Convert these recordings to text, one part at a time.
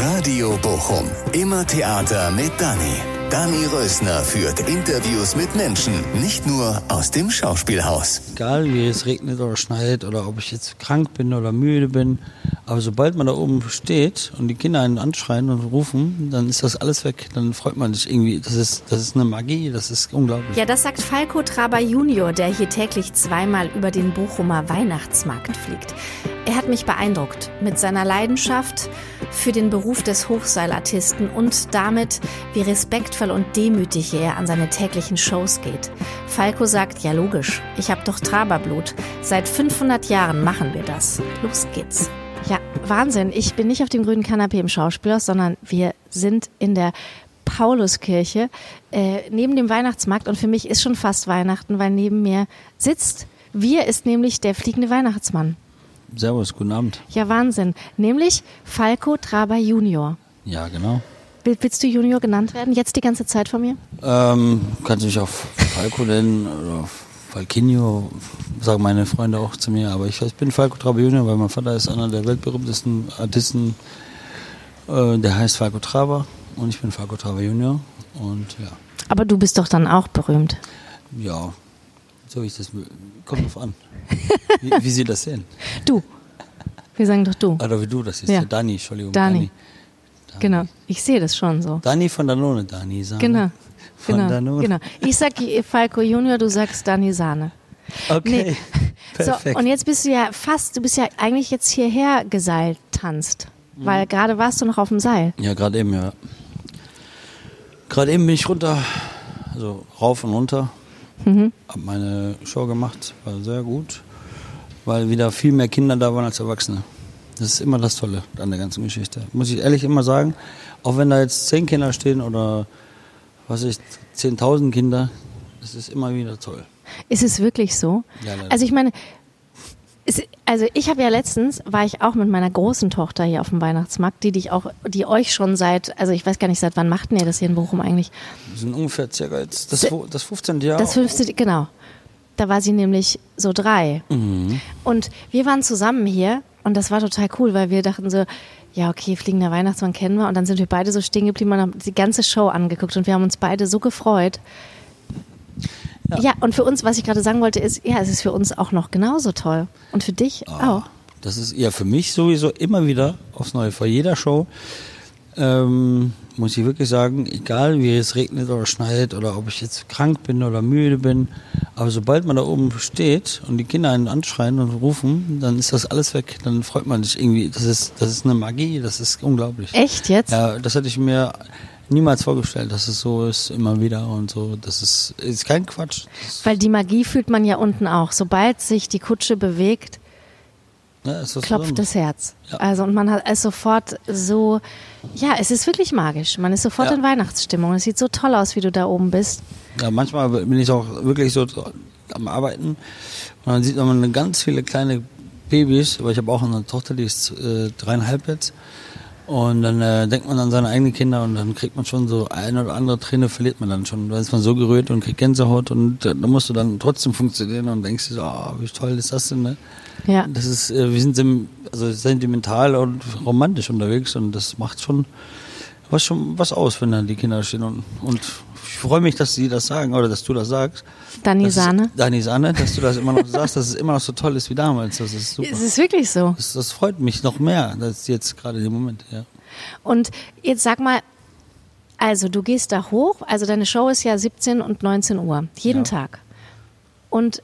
Radio Bochum. Immer Theater mit Dani. Dani Rösner führt Interviews mit Menschen, nicht nur aus dem Schauspielhaus. Egal wie es regnet oder schneit oder ob ich jetzt krank bin oder müde bin, aber sobald man da oben steht und die Kinder einen anschreien und rufen, dann ist das alles weg. Dann freut man sich irgendwie. Das ist, das ist eine Magie, das ist unglaublich. Ja, das sagt Falco Traber Junior, der hier täglich zweimal über den Bochumer Weihnachtsmarkt fliegt. Er hat mich beeindruckt mit seiner Leidenschaft für den Beruf des Hochseilartisten und damit, wie respektvoll und demütig er an seine täglichen Shows geht. Falco sagt, ja logisch, ich habe doch Traberblut. Seit 500 Jahren machen wir das. Los geht's. Ja, Wahnsinn. Ich bin nicht auf dem grünen Kanapee im Schauspielhaus, sondern wir sind in der Pauluskirche äh, neben dem Weihnachtsmarkt und für mich ist schon fast Weihnachten, weil neben mir sitzt. Wir ist nämlich der fliegende Weihnachtsmann. Servus, guten Abend. Ja, Wahnsinn. Nämlich Falco Traber Junior. Ja, genau. Will, willst du Junior genannt werden? Jetzt die ganze Zeit von mir? Ähm, kannst du mich auch Falco nennen oder Falkinho, sagen meine Freunde auch zu mir. Aber ich, ich bin Falco Traber Junior, weil mein Vater ist einer der weltberühmtesten Artisten. Äh, der heißt Falco Traber und ich bin Falco Traber Junior. Und ja. Aber du bist doch dann auch berühmt. Ja, so ich das. Kommt drauf an. Wie, wie Sie das sehen. Du. Wir sagen doch du. Oder wie du das. Ja. Ja. Dani, Entschuldigung. Dani. Dani. Genau. Ich sehe das schon so. Dani von Danone, Dani. Sahne. Genau. Von Genau. Danone. genau. Ich sag Falco Junior, du sagst Dani Sahne. Okay. So, Perfekt. und jetzt bist du ja fast, du bist ja eigentlich jetzt hierher geseilt, tanzt. Mhm. Weil gerade warst du noch auf dem Seil. Ja, gerade eben, ja. Gerade eben bin ich runter, also rauf und runter. Mhm. Hab meine Show gemacht, war sehr gut, weil wieder viel mehr Kinder da waren als Erwachsene. Das ist immer das Tolle an der ganzen Geschichte. Muss ich ehrlich immer sagen, auch wenn da jetzt zehn Kinder stehen oder was ich, 10.000 Kinder, das ist immer wieder toll. Ist es wirklich so? Ja, leider. also ich meine, also ich habe ja letztens, war ich auch mit meiner großen Tochter hier auf dem Weihnachtsmarkt, die dich auch, die euch schon seit, also ich weiß gar nicht, seit wann machten ihr das hier in Bochum eigentlich? Wir sind ungefähr circa jetzt das, das 15. Jahr. Das fünfte, genau. Da war sie nämlich so drei. Mhm. Und wir waren zusammen hier und das war total cool, weil wir dachten so, ja, okay, fliegender Weihnachtsmann kennen wir. Und dann sind wir beide so stehen geblieben und haben die ganze Show angeguckt und wir haben uns beide so gefreut. Ja, Ja. und für uns, was ich gerade sagen wollte, ist, ja, es ist für uns auch noch genauso toll. Und für dich Ah, auch. Das ist ja für mich sowieso immer wieder aufs Neue. Vor jeder Show ähm, muss ich wirklich sagen, egal wie es regnet oder schneit oder ob ich jetzt krank bin oder müde bin, aber sobald man da oben steht und die Kinder einen anschreien und rufen, dann ist das alles weg. Dann freut man sich irgendwie. Das ist, das ist eine Magie, das ist unglaublich. Echt jetzt? Ja, das hätte ich mir niemals vorgestellt, dass es so ist, immer wieder und so. Das ist, ist kein Quatsch. Weil die Magie fühlt man ja unten auch. Sobald sich die Kutsche bewegt, ja, was klopft Besonderes. das Herz. Ja. Also und man hat es sofort so, ja, es ist wirklich magisch. Man ist sofort Ja. in Weihnachtsstimmung. Es sieht so toll aus, wie du da oben bist. Ja, manchmal bin ich auch wirklich so am Arbeiten und dann sieht man ganz viele kleine Babys, aber ich habe auch eine Tochter, die ist äh, dreieinhalb jetzt. Und dann äh, denkt man an seine eigenen Kinder und dann kriegt man schon so eine oder andere Träne verliert man dann schon. Da ist man so gerührt und kriegt Gänsehaut und äh, da musst du dann trotzdem funktionieren und denkst dir so, ah, wie toll ist das denn, ne? Ja. Das ist, äh, wir sind also sentimental und romantisch unterwegs und das macht schon was schon was aus, wenn dann die Kinder stehen und, und ich freue mich, dass sie das sagen oder dass du das sagst. Dani Sahne. Dani Sahne, dass du das immer noch sagst, dass es immer noch so toll ist wie damals. Das ist super. Es ist wirklich so. Das, das freut mich noch mehr, als jetzt gerade im Moment, ja. Und jetzt sag mal, also du gehst da hoch, also deine Show ist ja 17 und 19 Uhr, jeden Ja. Tag. Und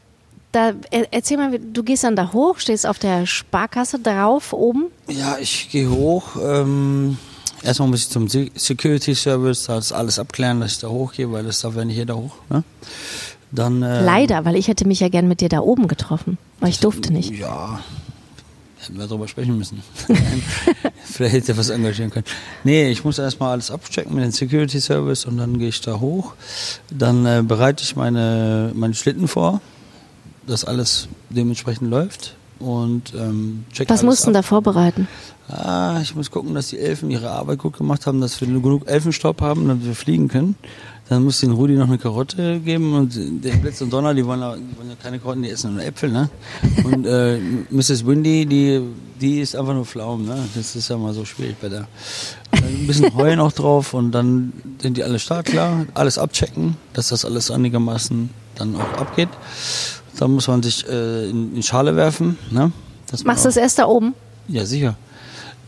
da, er- erzähl mal, du gehst dann da hoch, stehst auf der Sparkasse drauf oben. Ja, ich gehe hoch. Ähm, erstmal muss ich zum Se- Security Service, das alles abklären, dass ich da hochgehe, weil das darf ja nicht jeder hoch. Ne? Dann, ähm, Leider, weil ich hätte mich ja gern mit dir da oben getroffen, weil ich durfte nicht. Ja, hätten wir darüber sprechen müssen. Vielleicht hätte er was engagieren können. Nee, ich muss erstmal alles abchecken mit dem Security Service und dann gehe ich da hoch. Dann äh, bereite ich meine, meine Schlitten vor, dass alles dementsprechend läuft. und ähm, check Was alles musst du ab. da vorbereiten? Ah, ich muss gucken, dass die Elfen ihre Arbeit gut gemacht haben, dass wir genug Elfenstaub haben, damit wir fliegen können. Dann muss den Rudi noch eine Karotte geben und der Blitz und Donner, die wollen, ja- die wollen ja keine Karotten, die essen nur Äpfel, ne? Und äh, Mrs. Windy, die, die ist einfach nur Pflaumen, ne? Das ist ja mal so schwierig bei der. Ein bisschen Heulen auch drauf und dann sind die alle startklar, alles abchecken, dass das alles einigermaßen dann auch abgeht. Dann muss man sich äh, in, in Schale werfen, ne? Machst du das erst da oben? ja, sicher.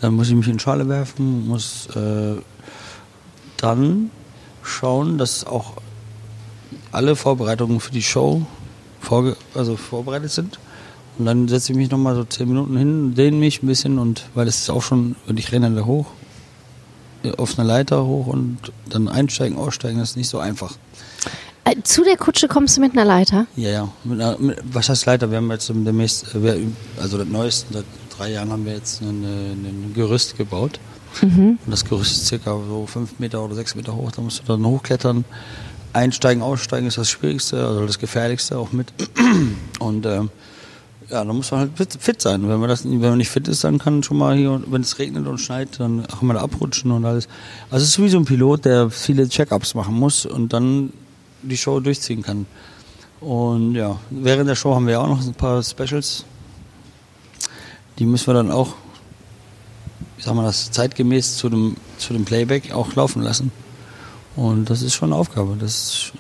Dann muss ich mich in Schale werfen, muss äh, dann schauen, dass auch alle Vorbereitungen für die Show vorge also vorbereitet sind. Und dann setze ich mich nochmal so zehn Minuten hin, dehne mich ein bisschen und weil es ist auch schon, und ich renne da hoch, äh, auf eine Leiter hoch und dann einsteigen, aussteigen, das ist nicht so einfach. Äh, Zu der Kutsche kommst du mit einer Leiter? Ja, ja. Mit einer, mit, was heißt Leiter? Wir haben jetzt demnächst, äh, also das neueste, seit drei Jahren haben wir jetzt ein, ein Gerüst gebaut. Und das Gerüst ist circa so fünf Meter oder sechs Meter hoch. Da musst du dann hochklettern. Einsteigen, aussteigen ist das Schwierigste, also das Gefährlichste auch mit. Und ähm, ja, da muss man halt fit, sein. Wenn man, das, wenn man nicht fit ist, dann kann schon mal hier, wenn es regnet und schneit, dann auch mal abrutschen und alles. Also es ist wie so ein Pilot, der viele Check-ups machen muss und dann die Show durchziehen kann. Und ja, während der Show haben wir ja auch noch ein paar Specials. Die müssen wir dann auch, ich sag mal, das zeitgemäß zu dem, zu dem Playback auch laufen lassen. Und das ist schon eine Aufgabe. Das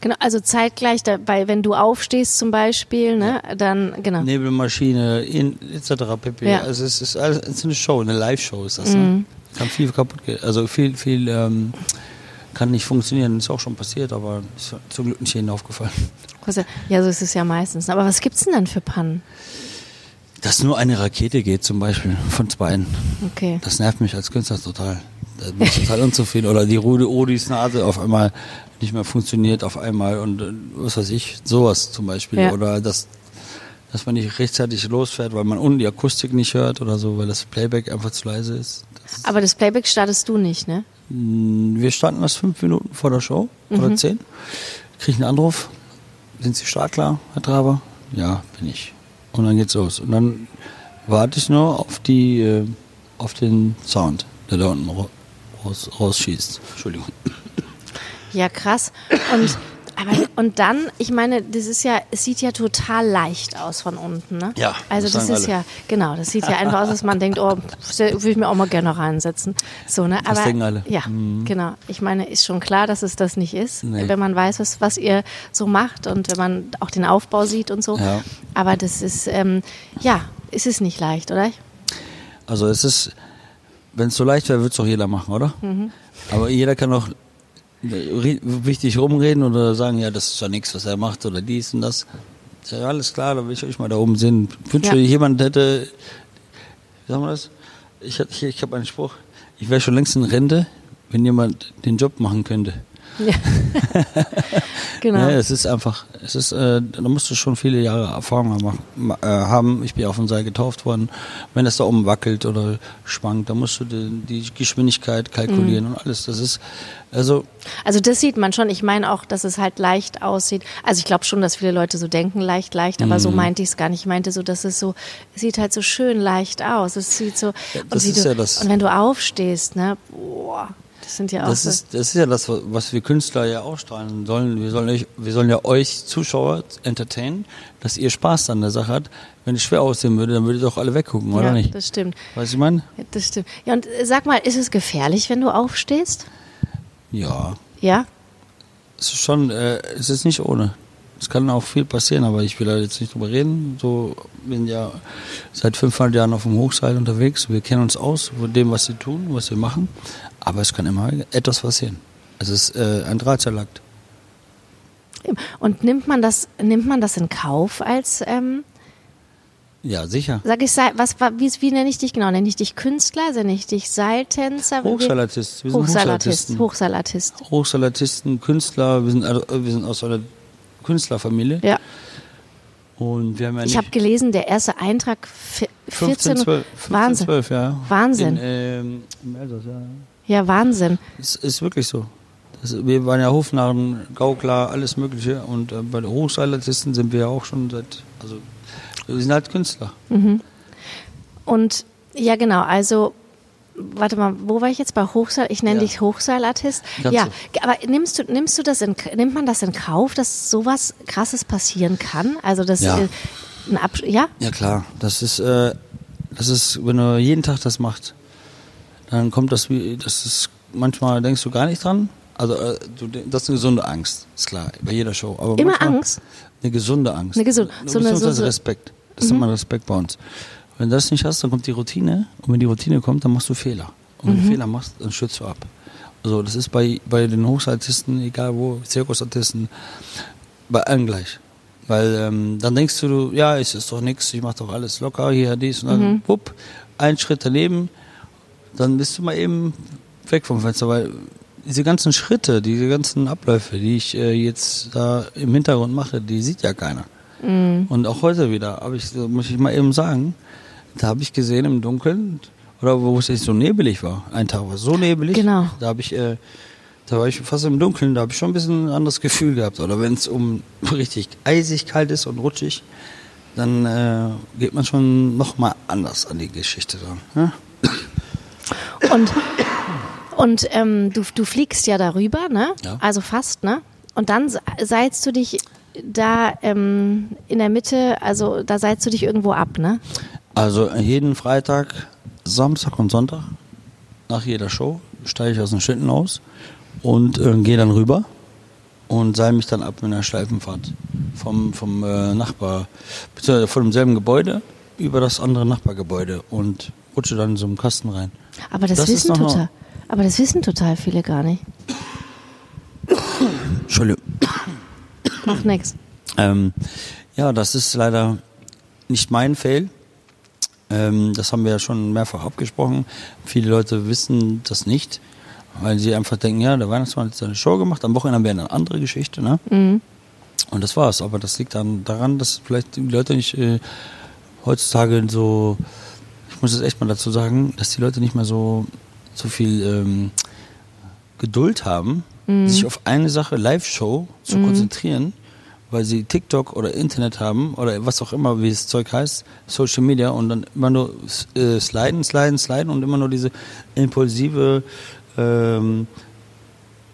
Genau, also zeitgleich dabei, wenn du aufstehst zum Beispiel, ne, dann, genau. Nebelmaschine, in, etc. pp. Ja. Also es ist alles es ist eine Show, eine Live-Show ist das. Ne? Kann viel kaputt gehen. Also viel, viel ähm, kann nicht funktionieren. Ist auch schon passiert, aber ist zum Glück nicht jedem aufgefallen. Ja, so ist es ja meistens. Aber was gibt's denn dann für Pannen? Dass nur eine Rakete geht zum Beispiel von zweien. Okay. Das nervt mich als Künstler total. Da bin ich total unzufrieden. Oder die Rude Odis Nase auf einmal nicht mehr funktioniert auf einmal und äh, was weiß ich, sowas zum Beispiel. Ja. Oder dass, dass man nicht rechtzeitig losfährt, weil man unten die Akustik nicht hört oder so, weil das Playback einfach zu leise ist. Das, Aber das Playback startest du nicht, ne? Mh, wir standen erst fünf Minuten vor der Show oder zehn. Krieg einen Anruf. Sind Sie startklar, Herr Traber? Ja, bin ich. Und dann geht's los. Und dann warte ich nur auf die, äh, auf den Sound, der da unten ra- raus, rausschießt. Entschuldigung. Ja, krass. Und, aber, und dann, ich meine, das ist ja, es sieht ja total leicht aus von unten, ne? Ja, Also das das ist alle. ja, genau, das sieht ja einfach aus, dass man denkt, oh, will ich mir auch mal gerne reinsetzen. So, ne? Aber, denken alle. Ja, Mhm. genau. Ich meine, ist schon klar, dass es das nicht ist, Nee. wenn man weiß, was, was ihr so macht und wenn man auch den Aufbau sieht und so. Ja. Aber das ist, ähm, ja, es ist nicht leicht, oder? Also es ist, wenn es so leicht wäre, würde es doch jeder machen, oder? Aber jeder kann auch wichtig rumreden oder sagen, ja, das ist ja nichts, was er macht oder dies und das. Ist Ja, alles klar, da will ich euch mal da oben sehen. Ich wünsche, Ja. jemand hätte, wie sagen wir das? Ich, ich, ich habe einen Spruch, ich wäre schon längst in Rente, wenn jemand den Job machen könnte. Ja. genau. Ja, es ist einfach, es ist, äh, da musst du schon viele Jahre Erfahrung haben, äh, haben. Ich bin ja auf dem Seil getauft worden. Wenn das da oben wackelt oder schwankt, dann musst du die, die Geschwindigkeit kalkulieren Mhm. und alles. Das ist, also, Also das sieht man schon. Ich meine auch, dass es halt leicht aussieht. Also ich glaube schon, dass viele Leute so denken, leicht, leicht, aber Mhm. so meinte ich es gar nicht. Ich meinte so, dass es so, es sieht halt so schön leicht aus. Es sieht so, und, wie ist du, ja und wenn du aufstehst, ne, boah, das sind ja auch das ist, das ist ja das, was wir Künstler ja ausstrahlen sollen. Wir sollen, euch, wir sollen ja euch Zuschauer entertainen, dass ihr Spaß an der Sache habt. Wenn es schwer aussehen würde, dann würdet ihr doch alle weggucken, oder ja, nicht? das stimmt. Weißt du, ich meine? Ja, Das stimmt. Ja, und äh, sag mal, ist es gefährlich, wenn du aufstehst? Ja, Ja? es ist schon, äh, es ist nicht ohne. Es kann auch viel passieren, aber ich will da jetzt nicht drüber reden. So, wir sind ja seit 500 Jahren auf dem Hochseil unterwegs. Wir kennen uns aus von dem, was sie tun, was wir machen. Aber es kann immer etwas passieren. Es ist äh, ein Drahtseilakt. Und nimmt man das, nimmt man das in Kauf als, ähm, Ja, sicher. sag ich, was, wa- wie, wie nenne ich dich genau? Nenne ich dich Künstler? Nenne ich dich Seiltänzer? Hochseilartist. Wir sind Hochseilartist. Hochseilartisten. Hochseilartist. Hochseilartisten, Künstler. Wir sind, also, wir sind aus einer Künstlerfamilie. Ja. Und wir haben ja Ich habe gelesen, der erste Eintrag vi- 14, 15, 12, 15, Wahnsinn. 12, ja. Wahnsinn. In, ähm, Elsass, ja. Ja, Wahnsinn. Es ist wirklich so. Das, wir waren ja Hofnarren, Gaukler, alles Mögliche. Und äh, bei den Hochseilartisten sind wir ja auch schon seit, also Wir sind halt Künstler. Und ja, genau, also warte mal, wo war ich jetzt bei Hochseil? Ich nenne Ja. dich Hochseilartist. Kannst Ja, du. aber nimmst du nimmst du das in nimmt man das in Kauf, dass sowas krasses passieren kann? Also das Ja. äh, ein ja? Ja klar, das ist, äh, das ist, wenn du jeden Tag das machst, dann kommt das wie, das ist, manchmal denkst du gar nicht dran. Also äh, du, das ist eine gesunde Angst, ist klar, bei jeder Show. Aber Immer Angst? Eine gesunde Angst. Eine gesunde- so eine- so- Mhm. Respekt. Das ist immer Respekt bei uns. Wenn du das nicht hast, dann kommt die Routine. Und wenn die Routine kommt, dann machst du Fehler. Und wenn Mhm. du Fehler machst, dann stürzt du ab. Also das ist bei, bei den Hochseiltisten, egal wo, Zirkusartisten, bei allen gleich. Weil ähm, dann denkst du, ja, es ist doch nichts, ich mach doch alles locker, hier, dies und dann, Mhm. wupp, ein Schritt daneben, dann bist du mal eben weg vom Fenster, weil diese ganzen Schritte, diese ganzen Abläufe, die ich äh, jetzt da im Hintergrund mache, die sieht ja keiner. Und auch heute wieder, habe ich, muss ich mal eben sagen, da habe ich gesehen im Dunkeln, oder wo es so nebelig war, ein Tag war es so nebelig, Genau. da habe ich, äh, da war ich fast im Dunkeln, da habe ich schon ein bisschen ein anderes Gefühl gehabt. Oder wenn es um richtig eisig kalt ist und rutschig, dann äh, geht man schon noch mal anders an die Geschichte dran. Ja? Und, und ähm, du, du fliegst ja darüber, ne? Ja. Also fast, ne? Und dann se- seilst du dich da ähm, in der Mitte, also da seilst du dich irgendwo ab, ne? Also jeden Freitag, Samstag und Sonntag nach jeder Show steige ich aus dem Schlitten aus und äh, gehe dann rüber und seil mich dann ab mit einer Schleifenfahrt vom, vom äh, Nachbar, beziehungsweise von demselben Gebäude über das andere Nachbargebäude und rutsche dann in so einen Kasten rein. Aber das, Das wissen total. Aber das wissen total viele gar nicht. Entschuldigung. Macht nix. Ähm, ja, das ist leider nicht mein Fail. Ähm, das haben wir ja schon mehrfach abgesprochen. Viele Leute wissen das nicht, weil sie einfach denken, ja, der Weihnachtsmann hat seine Show gemacht, am Wochenende wäre eine andere Geschichte, ne? Und das war's. Aber das liegt dann daran, dass vielleicht die Leute nicht äh, heutzutage so, ich muss es echt mal dazu sagen, dass die Leute nicht mehr so, so viel ähm, Geduld haben, sich auf eine Sache, Live-Show, zu konzentrieren, weil sie TikTok oder Internet haben oder was auch immer, wie das Zeug heißt, Social Media und dann immer nur äh, sliden, sliden, sliden und immer nur diese impulsive, ähm,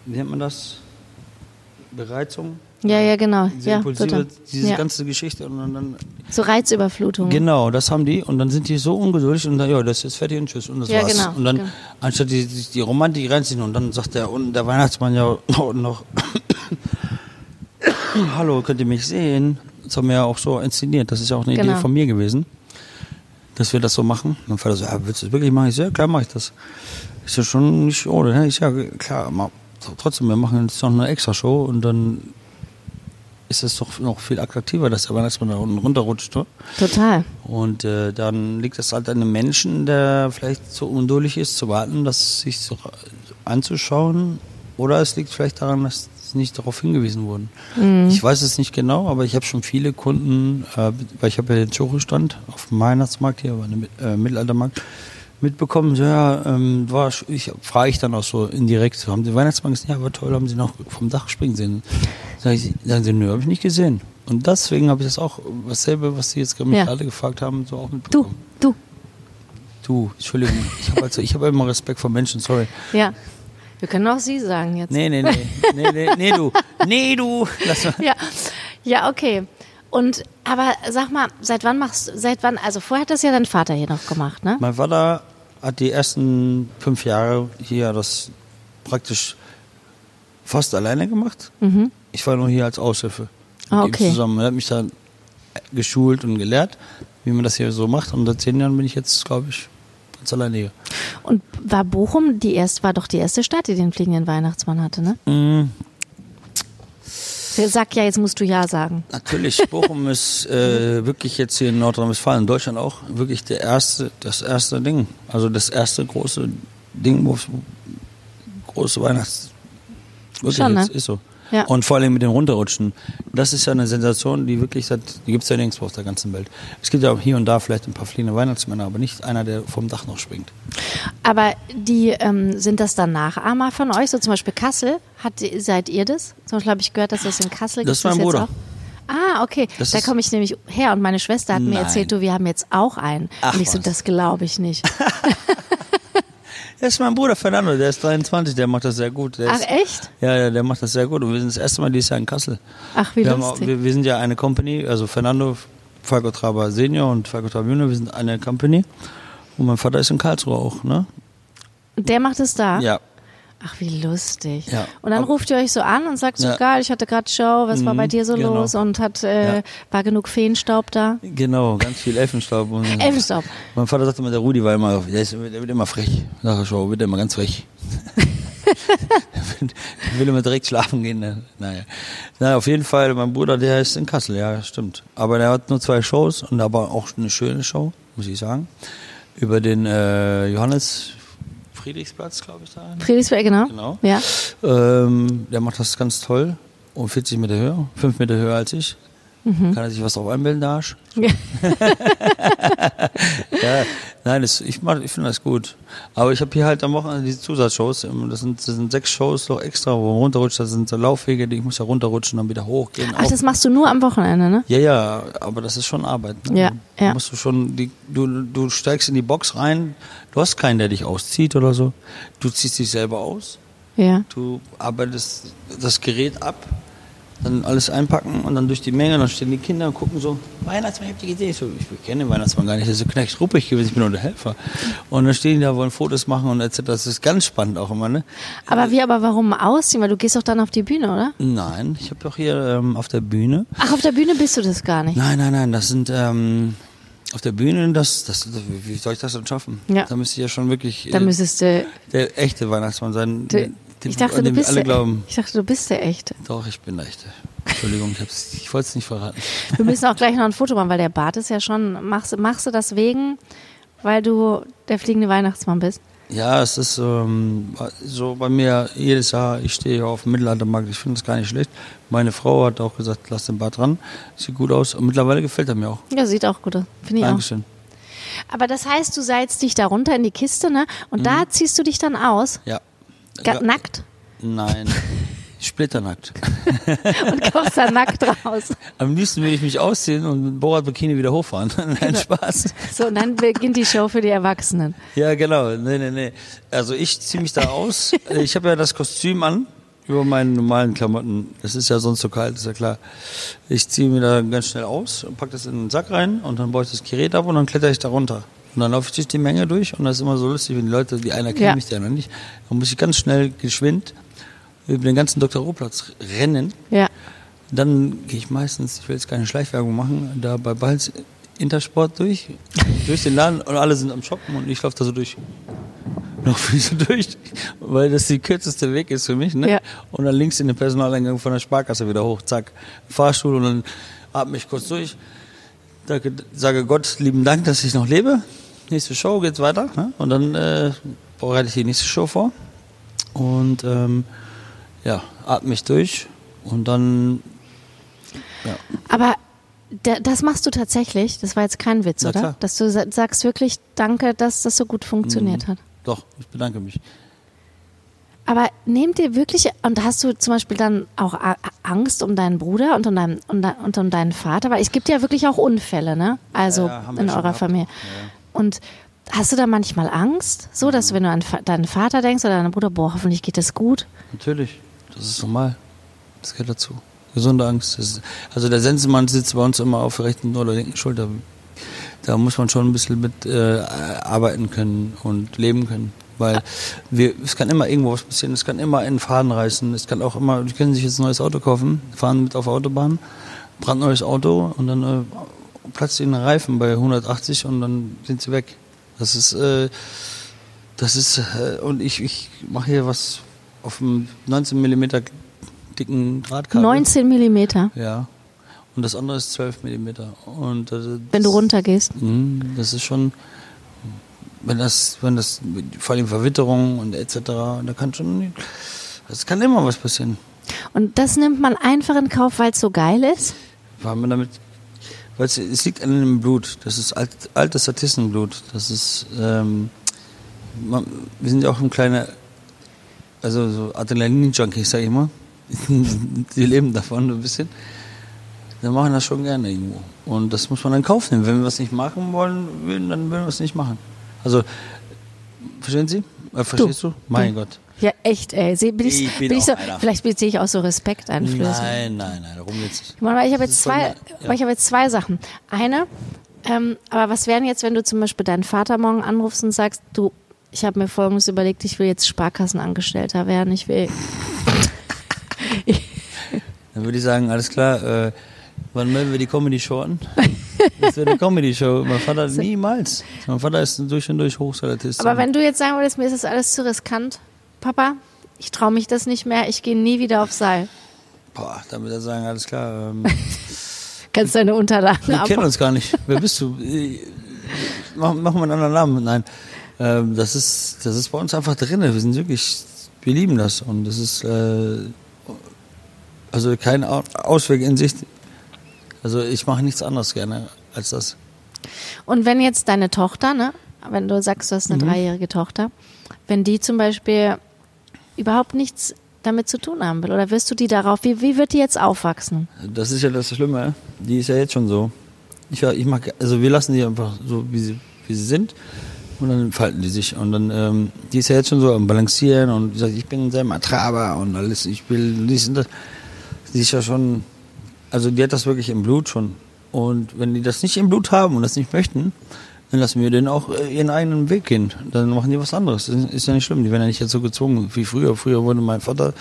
wie nennt man das? Bereizung? Ja, ja, genau. Diese ja, impulsive, total. diese ja. ganze Geschichte und dann, dann So Reizüberflutung. Genau, das haben die und dann sind die so ungeduldig und dann, ja, das ist fertig und tschüss und das Ja, war's. genau, und dann, genau. anstatt die, die, die Romantik reinziehen und dann sagt der, und der Weihnachtsmann ja noch hallo, könnt ihr mich sehen? Das haben wir ja auch so inszeniert, das ist ja auch eine Genau. Idee von mir gewesen, dass wir das so machen. Und dann Vater so, ja, willst du das wirklich machen? Ich so, ja, klar mache ich das. Ist ja schon nicht ohne, ne? Ich ja, klar, aber trotzdem, wir machen jetzt noch eine extra Show und dann ist es doch noch viel attraktiver, dass der Weihnachtsmann da unten runterrutscht, ne? Total. Und äh, dann liegt es halt an dem Menschen, der vielleicht so ungeduldig ist, zu warten, das sich so anzuschauen. Oder es liegt vielleicht daran, dass nicht darauf hingewiesen wurden. Ich weiß es nicht genau, aber ich habe schon viele Kunden, äh, weil ich habe ja den Choro-Stand auf dem Weihnachtsmarkt hier, bei dem äh, Mittelaltermarkt, mitbekommen. So, ja, ähm, war, ich frage ich dann auch so indirekt, haben Sie Weihnachtsmarkt gesehen? Ja, war toll, haben Sie noch vom Dach springen sehen? Sag ich, sagen Sie, nö, habe ich nicht gesehen. Und deswegen habe ich das auch, dasselbe, was Sie jetzt mich Ja. alle gefragt haben, so auch Du, mitbekommen. du. Du, Entschuldigung, ich habe also, ich hab immer Respekt vor Menschen, sorry. Ja. Wir können auch Sie sagen jetzt. Nee, nee, nee, nee, nee, nee, du, nee, du. Lass mal. Ja, ja, okay. Und aber sag mal, seit wann machst seit wann, also vorher hat das ja dein Vater hier noch gemacht, ne? Mein Vater hat die ersten fünf Jahre hier das praktisch fast alleine gemacht. Ich war nur hier als Aushilfe. Mhm. Ah, Mit ihm okay. Zusammen. Er hat mich dann geschult und gelehrt, wie man das hier so macht. Und seit zehn Jahren bin ich jetzt, glaube ich, alleine hier. Und war Bochum die erste, war doch die erste Stadt, die den fliegenden Weihnachtsmann hatte, ne? Mhm. Sag ja, jetzt musst du ja sagen. Natürlich, Bochum ist äh, wirklich jetzt hier in Nordrhein-Westfalen, in Deutschland auch, wirklich der erste, das erste Ding. Also das erste große Ding, wo große Weihnachts... Wirklich, Schon, ne? ist so. Ja. Und vor allem mit dem Runterrutschen. Das ist ja eine Sensation, die wirklich seit, die gibt es ja nirgendwo auf der ganzen Welt. Es gibt ja auch hier und da vielleicht ein paar fliegende Weihnachtsmänner, aber nicht einer, der vom Dach noch springt. Aber die, ähm, sind das dann Nachahmer von euch? So zum Beispiel Kassel, hat, seid ihr das? Zum Beispiel habe ich gehört, dass das in Kassel Das ist gibt mein jetzt Bruder. Ah, okay. Das da komme ich nämlich her und meine Schwester hat mir Nein. erzählt, du, wir haben jetzt auch einen. Ach, und ich so, was. das glaube ich nicht. Das ist mein Bruder Fernando, der ist 23, der macht das sehr gut. Der Ach, ist, echt? Ja, ja, der macht das sehr gut. Und wir sind das erste Mal dieses Jahr in Kassel. Ach, wie wir, haben auch, lustig. wir, wir sind ja eine Company, also Fernando, Falco Traber Senior und Falco Traber Junior, wir sind eine Company. Und mein Vater ist in Karlsruhe auch, ne? Der macht es da? Ja. Ach, wie lustig. Ja. Und dann Aber- ruft ihr euch so an und sagt so, Ja. geil, ich hatte gerade Show, was war Mhm, bei dir so genau. los? Und hat, äh, Ja. war genug Feenstaub da? Genau, ganz viel Elfenstaub. Und Elfenstaub. Mein Vater sagte immer, der Rudi war immer, der, ist, der wird immer frech. Sag ich schon, wird immer ganz frech. der will immer direkt schlafen gehen. Ne? Naja. naja, auf jeden Fall, mein Bruder, der ist in Kassel, ja, stimmt. Aber der hat nur zwei Shows und aber auch eine schöne Show, muss ich sagen. Über den äh, Johannes Friedrichsplatz, glaube ich, da. Friedrichsberg, genau. Genau. Ja. Ähm, der macht das ganz toll. Um 40 Meter höher, 5 Meter höher als ich. Mhm. Kann er sich was drauf einbilden, der Arsch? Ja. Ja, nein, das, ich, mach- ich finde das gut. Aber ich habe hier halt am Wochenende diese Zusatzshows. Ähm, Das sind, das sind sechs Shows noch extra, wo man runterrutscht. Das sind so Laufwege, die ich muss ja runterrutschen, dann wieder hochgehen. Ach, Auch- das machst du nur am Wochenende, ne? ja, ja, aber das ist schon Arbeit. Ne? Ja, ja. Musst du schon, die, du, du steigst in die Box rein. Du hast keinen, der dich auszieht oder so. Du ziehst dich selber aus. Ja. Du arbeitest das Gerät ab, dann alles einpacken und dann durch die Menge, dann stehen die Kinder und gucken so, Weihnachtsmann, habt ihr gesehen? Ich, so, ich kenne den Weihnachtsmann gar nicht, der ist so knecht ruppig gewesen, ich bin nur der Helfer. Und dann stehen die da, wollen Fotos machen und etc. Das ist ganz spannend auch immer, ne? Aber wie, aber warum ausziehen? Weil du gehst doch dann auf die Bühne, oder? Nein, ich habe doch hier ähm, auf der Bühne. Ach, auf der Bühne bist du das gar nicht. Nein, nein, nein, das sind ähm, auf der Bühne, das, das, wie soll ich das denn schaffen? Ja. Da müsste ich ja schon wirklich Da äh, müsstest du, der echte Weihnachtsmann sein. du den, ich dachte, an du dem bist alle der, glauben. ich dachte, du bist der Echte. Doch, ich bin der echte. Entschuldigung, ich, ich wollte es nicht verraten. Wir müssen auch gleich noch ein Foto machen, weil der Bart ist ja schon, machst, machst du das wegen, weil du der fliegende Weihnachtsmann bist? Ja, es ist ähm, so bei mir jedes Jahr, ich stehe auf dem Mittelaltermarkt, ich finde das gar nicht schlecht. Meine Frau hat auch gesagt, lass den Bart dran, sieht gut aus. Und mittlerweile gefällt er mir auch. Ja, sieht auch gut aus. Finde ich auch. Dankeschön. Aber das heißt, du seilst dich da runter in die Kiste, ne? Und da ziehst du dich dann aus, Ja. Ga- nackt, Nein, splitternackt. und kommst dann nackt raus. Am liebsten würde ich mich ausziehen und mit Borat Bikini wieder hochfahren. Nein, Spaß. So, und dann beginnt die Show für die Erwachsenen. Ja, genau. Nee, nee, nee. Also ich ziehe mich da aus. Ich habe ja das Kostüm an über meinen normalen Klamotten. Das ist ja sonst so kalt, ist ja klar. Ich ziehe mir da ganz schnell aus und packe das in den Sack rein und dann baue ich das Gerät ab und dann kletter ich da runter. Und dann laufe ich durch die Menge durch und das ist immer so lustig, wenn die Leute, die einer kennt Ja. mich, der noch nicht, dann muss ich ganz schnell geschwind über den ganzen Dr. Ruhrplatz rennen. Ja. Dann gehe ich meistens, ich will jetzt keine Schleichwerbung machen, da bei Balz Intersport durch, durch den Laden und alle sind am Shoppen und ich laufe da so durch. Noch viel so durch, weil das die kürzeste Weg ist für mich. Ne? Ja. Und dann links in den Personaleingang von der Sparkasse wieder hoch, zack, Fahrstuhl und dann atme ich kurz durch. Sage Gott lieben Dank, dass ich noch lebe. Nächste Show geht's weiter. Ne? Und dann äh, bereite ich die nächste Show vor. Und ähm, ja, atme ich durch und dann ja, Aber da, das machst du tatsächlich, das war jetzt kein Witz, Na oder? klar. Dass du sa- sagst wirklich Danke, dass das so gut funktioniert hat. doch, ich bedanke mich. Aber nehmt ihr wirklich, und hast du zum Beispiel dann auch Angst um deinen Bruder und um deinen, und, um deinen Vater? Weil es gibt ja wirklich auch Unfälle, ne? Also Ja, wir in eurer. Familie. Ja. Und hast du da manchmal Angst? So, dass du, wenn du an deinen Vater denkst oder deinen Bruder, boah, hoffentlich geht das gut. Natürlich, das ist normal. Das gehört dazu. Gesunde Angst. Ist, also der Sensenmann sitzt bei uns immer auf der rechten oder linken Schulter. Da muss man schon ein bisschen mit äh, arbeiten können und leben können. Weil wir, es kann immer irgendwo was passieren, es kann immer einen Faden reißen, es kann auch immer, die können sich jetzt ein neues Auto kaufen, fahren mit auf Autobahn, brandneues Auto und dann äh, platzt ihnen Reifen bei 180 und dann sind sie weg. Das ist, äh, das ist, äh, und ich, ich mache hier was auf einem 19 mm dicken Drahtkabel. 19 Millimeter, Ja. Und das andere ist 12 mm. Und äh, wenn du das- runtergehst. Mhm, Das ist schon, wenn das, wenn das, vor allem Verwitterung und etc., da kann schon, es kann immer was passieren. Und das nimmt man einfach in Kauf, weil es so geil ist? Weil man damit, weil es, es liegt an dem Blut. Das ist alt, altes Statistenblut. Das ist, ähm, man, wir sind ja auch ein kleiner, also so Adrenalin-Junkies, sag ich mal. Die leben davon ein bisschen. wir machen das schon gerne irgendwo. Und das muss man dann kaufen. Wenn wir es nicht machen wollen, dann würden wir es nicht machen. Also, verstehen Sie? Äh, verstehst du? Mein Gott. Ja, echt, ey. Sie, bin ich, Ich bin bin ich auch so, einer. vielleicht beziehe ich auch so Respekteinflüsse. Nein, nein, nein, darum geht's nicht. Ich meine, ich habe jetzt zwei, ja. ich habe jetzt zwei Sachen. Eine, ähm, aber was wären jetzt, wenn du zum Beispiel deinen Vater morgen anrufst und sagst, du, ich habe mir folgendes überlegt, ich will jetzt Sparkassenangestellter werden, ich will. Dann würde ich sagen, alles klar, äh, wann melden wir die Comedy-Show an? Das wäre eine Comedy-Show. Mein Vater niemals. Mein Vater ist ein durch und durch Hochsalatist. Aber wenn du jetzt sagen würdest, mir ist das alles zu riskant, Papa, ich traue mich das nicht mehr, ich gehe nie wieder auf Seil. Boah, dann würde er sagen, alles klar, ähm, Kannst deine Unterlagen wir kennen uns gar nicht. Wer bist du? Äh, Mach, mach mal einen anderen Namen. Nein, ähm, das, ist, das ist bei uns einfach drin. Wir sind wirklich, wir lieben das. Und das ist äh, also kein Au- Ausweg in Sicht. Also ich mache nichts anderes gerne als das. Und wenn jetzt deine Tochter, ne, wenn du sagst, du hast eine dreijährige Tochter, wenn die zum Beispiel überhaupt nichts damit zu tun haben will, oder wirst du die darauf, wie, wie wird die jetzt aufwachsen? Das ist ja das Schlimme. Die ist ja jetzt schon so. Ich, ich mag, also wir lassen die einfach so, wie sie, wie sie sind. Und dann falten die sich. Und dann, ähm, die ist ja jetzt schon so am Balancieren und sagt, ich bin selber Traber und alles, ich will dies und das. Die ist ja schon, also die hat das wirklich im Blut schon. Und wenn die das nicht im Blut haben und das nicht möchten, dann lassen wir denen auch äh, ihren eigenen Weg gehen. Dann machen die was anderes. Das ist ja nicht schlimm. Die werden ja nicht dazu gezwungen, wie früher. Früher wurde mein Vater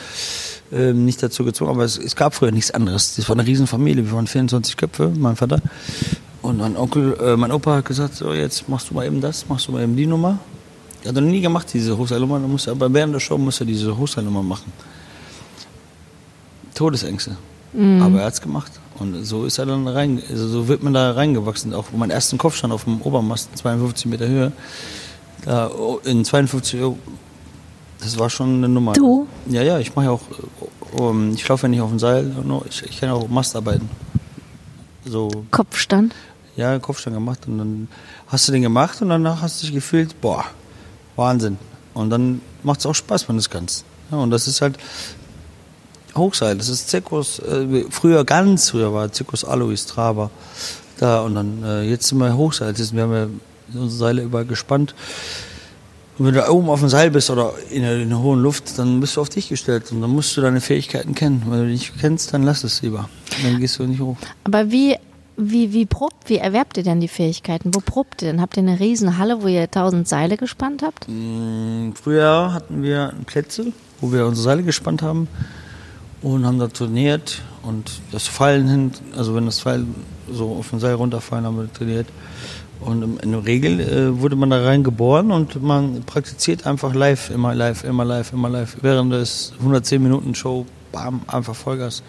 ähm, nicht dazu gezwungen, aber es, es gab früher nichts anderes. Das war eine Riesenfamilie. Wir waren 24 Köpfe, mein Vater. Und mein Onkel, äh, mein Opa hat gesagt, so jetzt machst du mal eben das, machst du mal eben die Nummer. Er hat er nie gemacht, diese musste, aber während der Show musste er diese Hochseilnummer machen. Todesängste. Aber er hat's gemacht. Und so ist er dann rein, also so wird man da reingewachsen. Auch meinen ersten Kopfstand auf dem Obermast, 52 Meter Höhe, da oh, in 52 Euro, das war schon eine Nummer. Du? Ja, ja, ich mache ja auch, äh, um, ich laufe ja nicht auf dem Seil, ich, ich kann auch Mastarbeiten. So, Kopfstand? ja, Kopfstand gemacht und dann hast du den gemacht und danach hast du dich gefühlt, boah, Wahnsinn. Und dann macht es auch Spaß, wenn du es kannst. Ja, und das ist halt Hochseil, das ist Zirkus, äh, früher, ganz früher war Zirkus Alois Traber da und dann äh, jetzt sind wir Hochseil, jetzt wir haben ja unsere Seile überall gespannt. Und wenn du da oben auf dem Seil bist oder in der, in der hohen Luft, dann bist du auf dich gestellt und dann musst du deine Fähigkeiten kennen. Wenn du die nicht kennst, dann lass es lieber. Dann gehst du nicht hoch. Aber wie, wie, wie probt, wie erwerbt ihr denn die Fähigkeiten? Wo probt ihr denn? Habt ihr eine riesen Halle, wo ihr tausend Seile gespannt habt? Mm, Früher hatten wir Plätze, wo wir unsere Seile gespannt haben und haben da trainiert und das Fallen hin, also wenn das Pfeil so auf dem Seil runterfallen, haben wir trainiert. Und in der Regel äh, wurde man da rein geboren und man praktiziert einfach live, immer live, immer live, immer live. Während des 110 Minuten Show, bam, einfach Vollgas.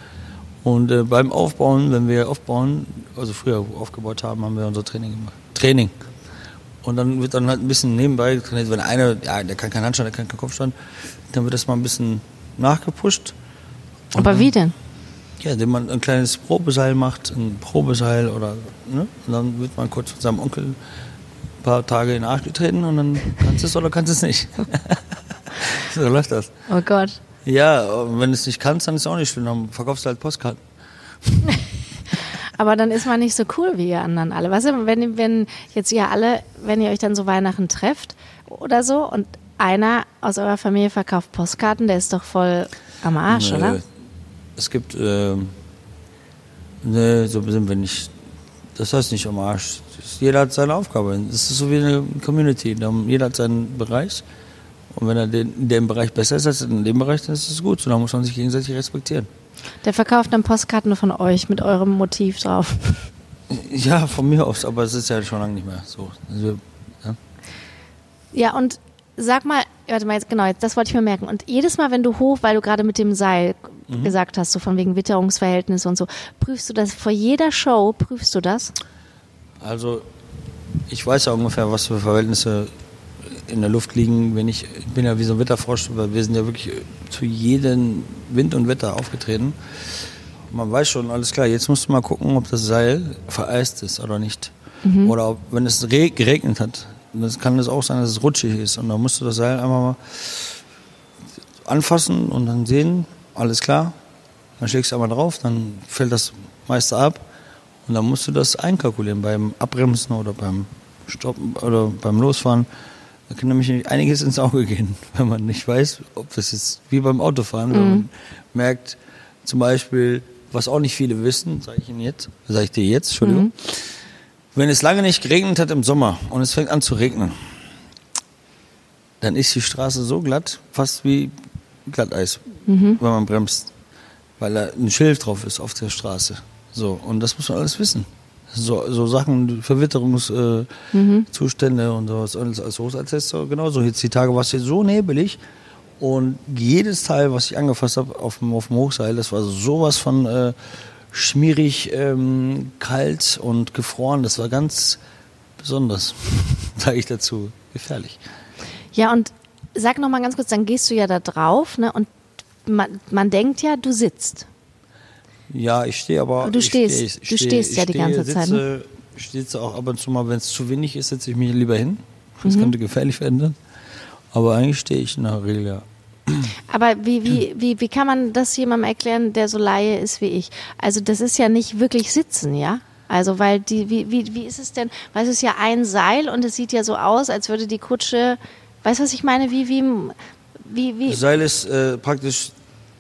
Und äh, beim Aufbauen, wenn wir aufbauen, also früher aufgebaut haben, haben wir unser Training gemacht. Training. Und dann wird dann halt ein bisschen nebenbei trainiert. Wenn einer, ja, der kann keinen Handstand, der kann keinen Kopfstand, dann wird das mal ein bisschen nachgepusht. Aber wie denn? Ja, indem man ein kleines Probeseil macht, ein Probeseil oder, ne? Und dann wird man kurz von seinem Onkel ein paar Tage in den Arsch getreten und dann kannst du es oder kannst du es nicht. so läuft das. Oh Gott. Ja, und wenn du es nicht kannst, dann ist es auch nicht schlimm. Dann verkaufst du halt Postkarten. Aber dann ist man nicht so cool wie ihr anderen alle. Weißt du, wenn, wenn jetzt ihr alle, wenn ihr euch dann so Weihnachten trefft oder so und einer aus eurer Familie verkauft Postkarten, der ist doch voll am Arsch, Nö. oder? Es gibt, ähm, ne, so sind wir nicht. Das heißt nicht am Arsch. Jeder hat seine Aufgabe. Das ist so wie eine Community. Jeder hat seinen Bereich. Und wenn er den, in dem Bereich besser ist als in dem Bereich, dann ist es gut. So, dann muss man sich gegenseitig respektieren. Der verkauft dann Postkarten von euch mit eurem Motiv drauf. Ja, von mir aus, aber es ist ja schon lange nicht mehr so. Also, ja. Ja, und sag mal, warte mal, jetzt genau, jetzt, das wollte ich mir merken. Und jedes Mal, wenn du hoch, weil du gerade mit dem Seil gesagt hast, so von wegen Witterungsverhältnisse und so, prüfst du das vor jeder Show, prüfst du das? Also, ich weiß ja ungefähr, was für Verhältnisse in der Luft liegen. Wenn ich, ich bin ja wie so ein Wetterfrosch, weil wir sind ja wirklich zu jedem Wind und Wetter aufgetreten. Man weiß schon, alles klar, jetzt musst du mal gucken, ob das Seil vereist ist oder nicht. Oder ob, wenn es re geregnet hat, dann kann es auch sein, dass es rutschig ist. Und dann musst du das Seil einfach mal anfassen und dann sehen, alles klar. Dann schlägst du einmal drauf, dann fällt das meiste ab. Und dann musst du das einkalkulieren beim Abbremsen oder beim Stoppen oder beim Losfahren. Da kann nämlich einiges ins Auge gehen, wenn man nicht weiß, ob das jetzt wie beim Autofahren, wenn man merkt, zum Beispiel, was auch nicht viele wissen, sage ich Ihnen jetzt, sage ich dir jetzt, Entschuldigung, wenn es lange nicht geregnet hat im Sommer und es fängt an zu regnen, dann ist die Straße so glatt, fast wie Glatteis, wenn man bremst, weil da ein Schild drauf ist auf der Straße. So, und das muss man alles wissen. So, so Sachen, Verwitterungszustände äh, Zustände und sowas. Und als Hausarzttester genauso. Jetzt die Tage war es jetzt so nebelig und jedes Teil, was ich angefasst habe auf dem, auf dem Hochseil, das war sowas von äh, schmierig, ähm, kalt und gefroren. Das war ganz besonders, sage ich dazu. Gefährlich. Ja, und sag noch mal ganz kurz, dann gehst du ja da drauf, ne? Und man, man denkt ja, du sitzt. Ja, ich stehe aber. Du stehst. stehe- ich Du stehst ja die stehe, ganze Zeit, ne? Sitze, Ich sitze auch ab und zu mal, wenn es zu windig ist, setze ich mich lieber hin. Das Mhm. könnte gefährlich werden. Aber eigentlich stehe ich in der Regel, ja. Aber wie, wie, wie, wie kann man das jemandem erklären, der so Laie ist wie ich? Also das ist ja nicht wirklich Sitzen, ja? Also weil die, wie, wie, wie ist es denn? Weil es ist ja ein Seil und es sieht ja so aus, als würde die Kutsche, weißt du, was ich meine? Wie, wie, wie, wie, Das Seil ist äh, praktisch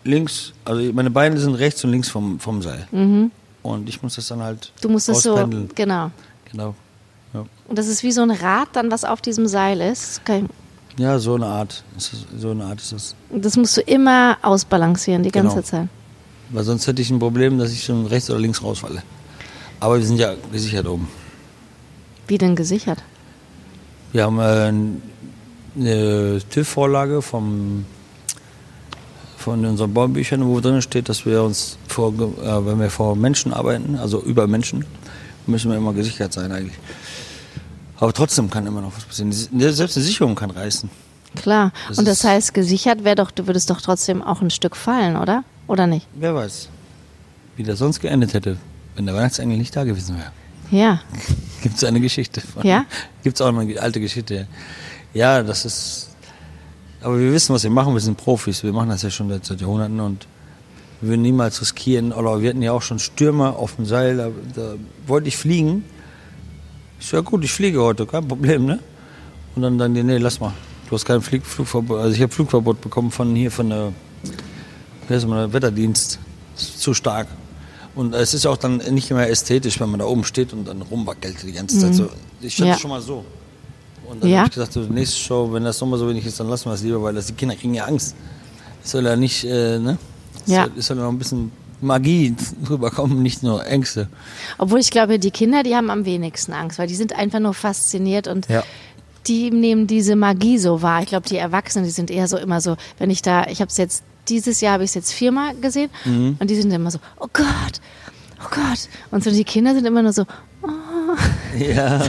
links, also meine Beine sind rechts und links vom, vom Seil. Und ich muss das dann halt Mhm. du musst das so, genau. Genau. Ja. Und das ist wie so ein Rad dann, was auf diesem Seil ist. Okay. ja, so eine Art. So eine Art ist das. Das musst du immer ausbalancieren, die ganze Genau. Zeit. Weil sonst hätte ich ein Problem, dass ich schon rechts oder links rausfalle. Aber wir sind ja gesichert oben. Wie denn gesichert? Wir haben äh, eine TÜV-Vorlage vom, von unseren Baubüchern, wo drin steht, dass wir uns, vor, äh, wenn wir vor Menschen arbeiten, also über Menschen, müssen wir immer gesichert sein eigentlich. Aber trotzdem kann immer noch was passieren. Selbst eine Sicherung kann reißen. Klar. Das und das heißt, gesichert wäre doch, du würdest doch trotzdem auch ein Stück fallen, oder? Oder nicht? Wer weiß, wie das sonst geendet hätte, wenn der Weihnachtsengel nicht da gewesen wäre. Ja. Gibt es eine Geschichte von. Ja? Gibt es auch eine alte Geschichte. Ja, das ist. Aber wir wissen, was wir machen. Wir sind Profis. Wir machen das ja schon seit, Jahrhunderten und wir würden niemals riskieren. Oder wir hatten ja auch schon Stürmer auf dem Seil. Da, da wollte ich fliegen. Ich so, ja gut, ich fliege heute, kein Problem, ne? Und dann dann die, nee, lass mal. Du hast kein Flieg, Flugverbot. Also ich habe Flugverbot bekommen von hier von der, wie heißt man, der Wetterdienst. Zu stark. Und es ist auch dann nicht mehr ästhetisch, wenn man da oben steht und dann rumwackelt die ganze Zeit. So. Ich Mhm. Ja. schon mal so. Und dann Ja. habe ich gesagt, so, nächste Show, wenn das nochmal so wenig ist, dann lassen wir es lieber, weil das, die Kinder kriegen ja Angst. Es soll ja nicht, äh, ne? Es Ja. soll, es soll ja noch ein bisschen Magie rüberkommen, nicht nur Ängste. Obwohl ich glaube, die Kinder, die haben am wenigsten Angst, weil die sind einfach nur fasziniert und Ja. die nehmen diese Magie so wahr. Ich glaube, die Erwachsenen, die sind eher so immer so, wenn ich da, ich habe es jetzt, dieses Jahr habe ich es jetzt viermal gesehen Mhm. und die sind immer so, oh Gott, oh Gott. Und so die Kinder sind immer nur so, Ja,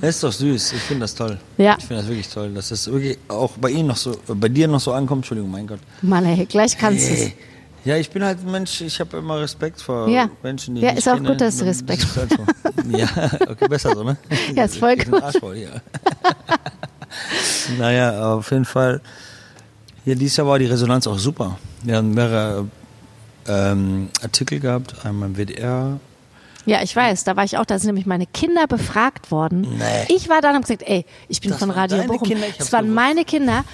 ist doch süß. Ich finde das toll. Ja. Ich finde das wirklich toll, dass das wirklich auch bei Ihnen noch so, bei dir noch so ankommt. Entschuldigung, mein Gott. Mann, ey, gleich kannst du es. Ja, ich bin halt ein Mensch, ich habe immer Respekt vor Ja. Menschen, die Ja, ist auch kenne. gut, dass du Respekt ist halt. Ja, okay, besser so, ne? Ja, ist voll gut. arschvoll, ja. naja, auf jeden Fall. Ja, dieses Jahr war die Resonanz auch super. Wir haben mehrere ähm, Artikel gehabt, einmal im WDR. Ja, ich weiß, da war ich auch, da sind nämlich meine Kinder befragt worden. Nee. Ich war da und habe gesagt, ey, ich bin Das von Radio Bochum. Kinder? Hab's waren gewusst. meine Kinder,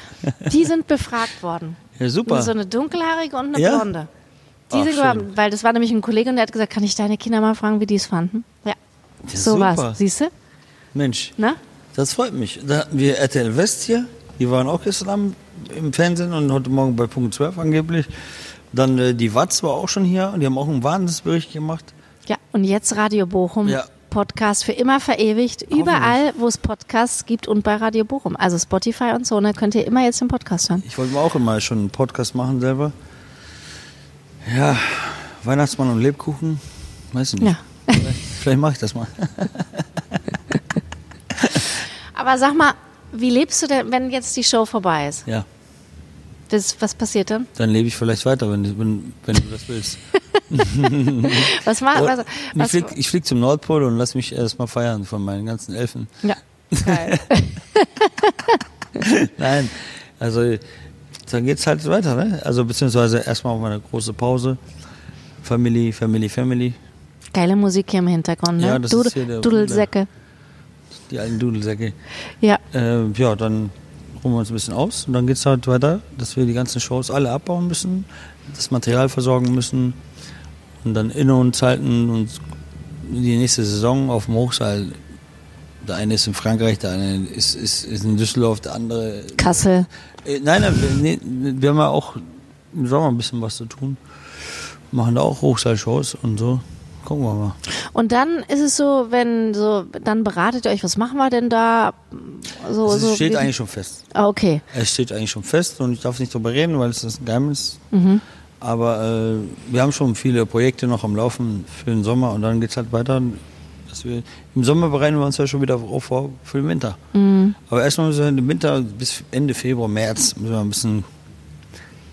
die sind befragt worden. Ja, super. So eine dunkelhaarige und eine Ja? blonde. Die Ach, sind schön. weil das war nämlich ein Kollege und der hat gesagt, kann ich deine Kinder mal fragen, wie die es fanden? Ja, Ja, so super. war's. Siehst du? Mensch, Ne? das freut mich. Da hatten wir RTL West hier, die waren auch gestern Abend im Fernsehen und heute Morgen bei Punkt 12 angeblich. Dann äh, die Watz war auch schon hier und die haben auch einen Wahnsinnsbericht gemacht. Und jetzt Radio Bochum. Ja. Podcast für immer verewigt. Überall, wo es Podcasts gibt und bei Radio Bochum. Also Spotify und so, ne, könnt ihr immer jetzt den Podcast hören. Ich wollte mir auch immer schon einen Podcast machen selber. Ja, Weihnachtsmann und Lebkuchen, weiß ich nicht. Ja. Vielleicht, vielleicht mache ich das mal. Aber sag mal, wie lebst du denn, wenn jetzt die Show vorbei ist? Ja, Das, was passiert dann? dann lebe ich vielleicht weiter, wenn, wenn, wenn du das willst. Was macht, was, ich was, flieg, ich flieg zum Nordpol und lass mich erstmal feiern von meinen ganzen Elfen. ja, geil. Nein, also dann geht's halt weiter, ne? Also beziehungsweise erstmal auf eine große Pause. Family, Family, Family. Geile Musik hier im Hintergrund, ne? Ja, das ist hier der- Dudelsäcke. Die alten Dudelsäcke. Ja. Äh, ja, dann ruhen wir uns ein bisschen aus und dann geht es halt weiter, dass wir die ganzen Shows alle abbauen müssen, das Material versorgen müssen und dann inne uns halten und die nächste Saison auf dem Hochseil. Der eine ist in Frankreich, der eine ist, ist, ist in Düsseldorf, der andere. Kassel. Äh, nein, nein, wir, nee, wir haben ja auch im Sommer ein bisschen was zu tun. Machen da auch Hochseilshows und so. Gucken wir mal. Und dann ist es so, wenn so, dann beratet ihr euch, was machen wir denn da? So, Also so es steht wie- eigentlich schon fest. Ah, okay. Es steht eigentlich schon fest und ich darf nicht drüber reden, weil es ist ein Geheimnis. Mhm. Aber äh, wir haben schon viele Projekte noch am Laufen für den Sommer und dann geht es halt weiter. Wir, Im Sommer bereiten wir uns ja schon wieder vor für den Winter. Mhm. Aber erstmal müssen wir im Winter bis Ende Februar, März müssen wir ein bisschen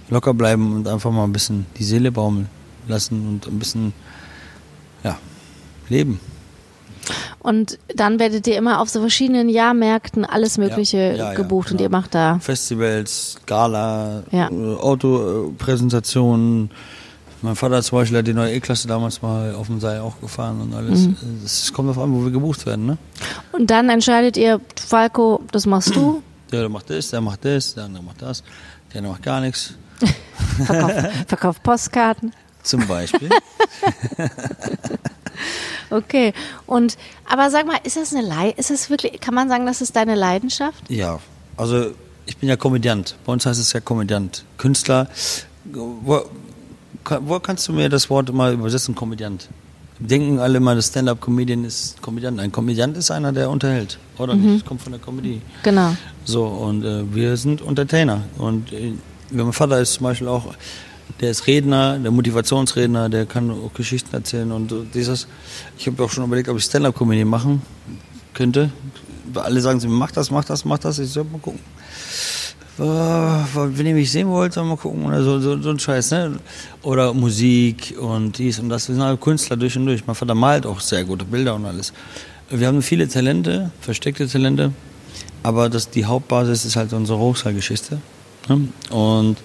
locker bleiben und einfach mal ein bisschen die Seele baumeln lassen und ein bisschen ja, leben. Und dann werdet ihr immer auf so verschiedenen Jahrmärkten alles Mögliche Ja, ja, ja, gebucht und genau. ihr macht da. Festivals, Gala, Ja. Autopräsentationen. Mein Vater zum Beispiel hat die neue E-Klasse damals mal auf dem Seil auch gefahren und alles. Mhm. Es kommt darauf an, wo wir gebucht werden. Ne? Und dann entscheidet ihr, Falco, das machst du. Der macht das, der macht das, der andere macht das, der andere macht gar nichts. Verkauf, verkauf Postkarten. Zum Beispiel. Okay. Und aber sag mal, ist das eine Lei ist das wirklich, kann man sagen, das ist deine Leidenschaft? ja, also ich bin ja Komödiant. Bei uns heißt es ja Komödiant. Künstler. Wo, wo kannst du mir das Wort mal übersetzen, Komödiant? Denken alle mal, das Stand-up-Comedian ist Komödiant. Ein Komödiant ist einer, der unterhält. Oder nicht? Das kommt von der Komödie. Genau. So, und äh, wir sind Entertainer. Und äh, mein Vater ist zum Beispiel auch, der ist Redner, der Motivationsredner, der kann auch Geschichten erzählen und dieses. Ich habe auch schon überlegt, ob ich Stand-Up-Comedy machen könnte. Alle sagen mir, mach das, mach das, mach das. Ich soll mal gucken. Äh, wenn ihr mich sehen wollt, dann mal gucken. Oder so, so, so ein Scheiß, ne? Oder Musik und dies und das. Wir sind alle Künstler durch und durch. Mein Vater malt auch sehr gute Bilder und alles. Wir haben viele Talente, versteckte Talente. Aber das, die Hauptbasis ist halt unsere Hochseilgeschichte. Ne? Und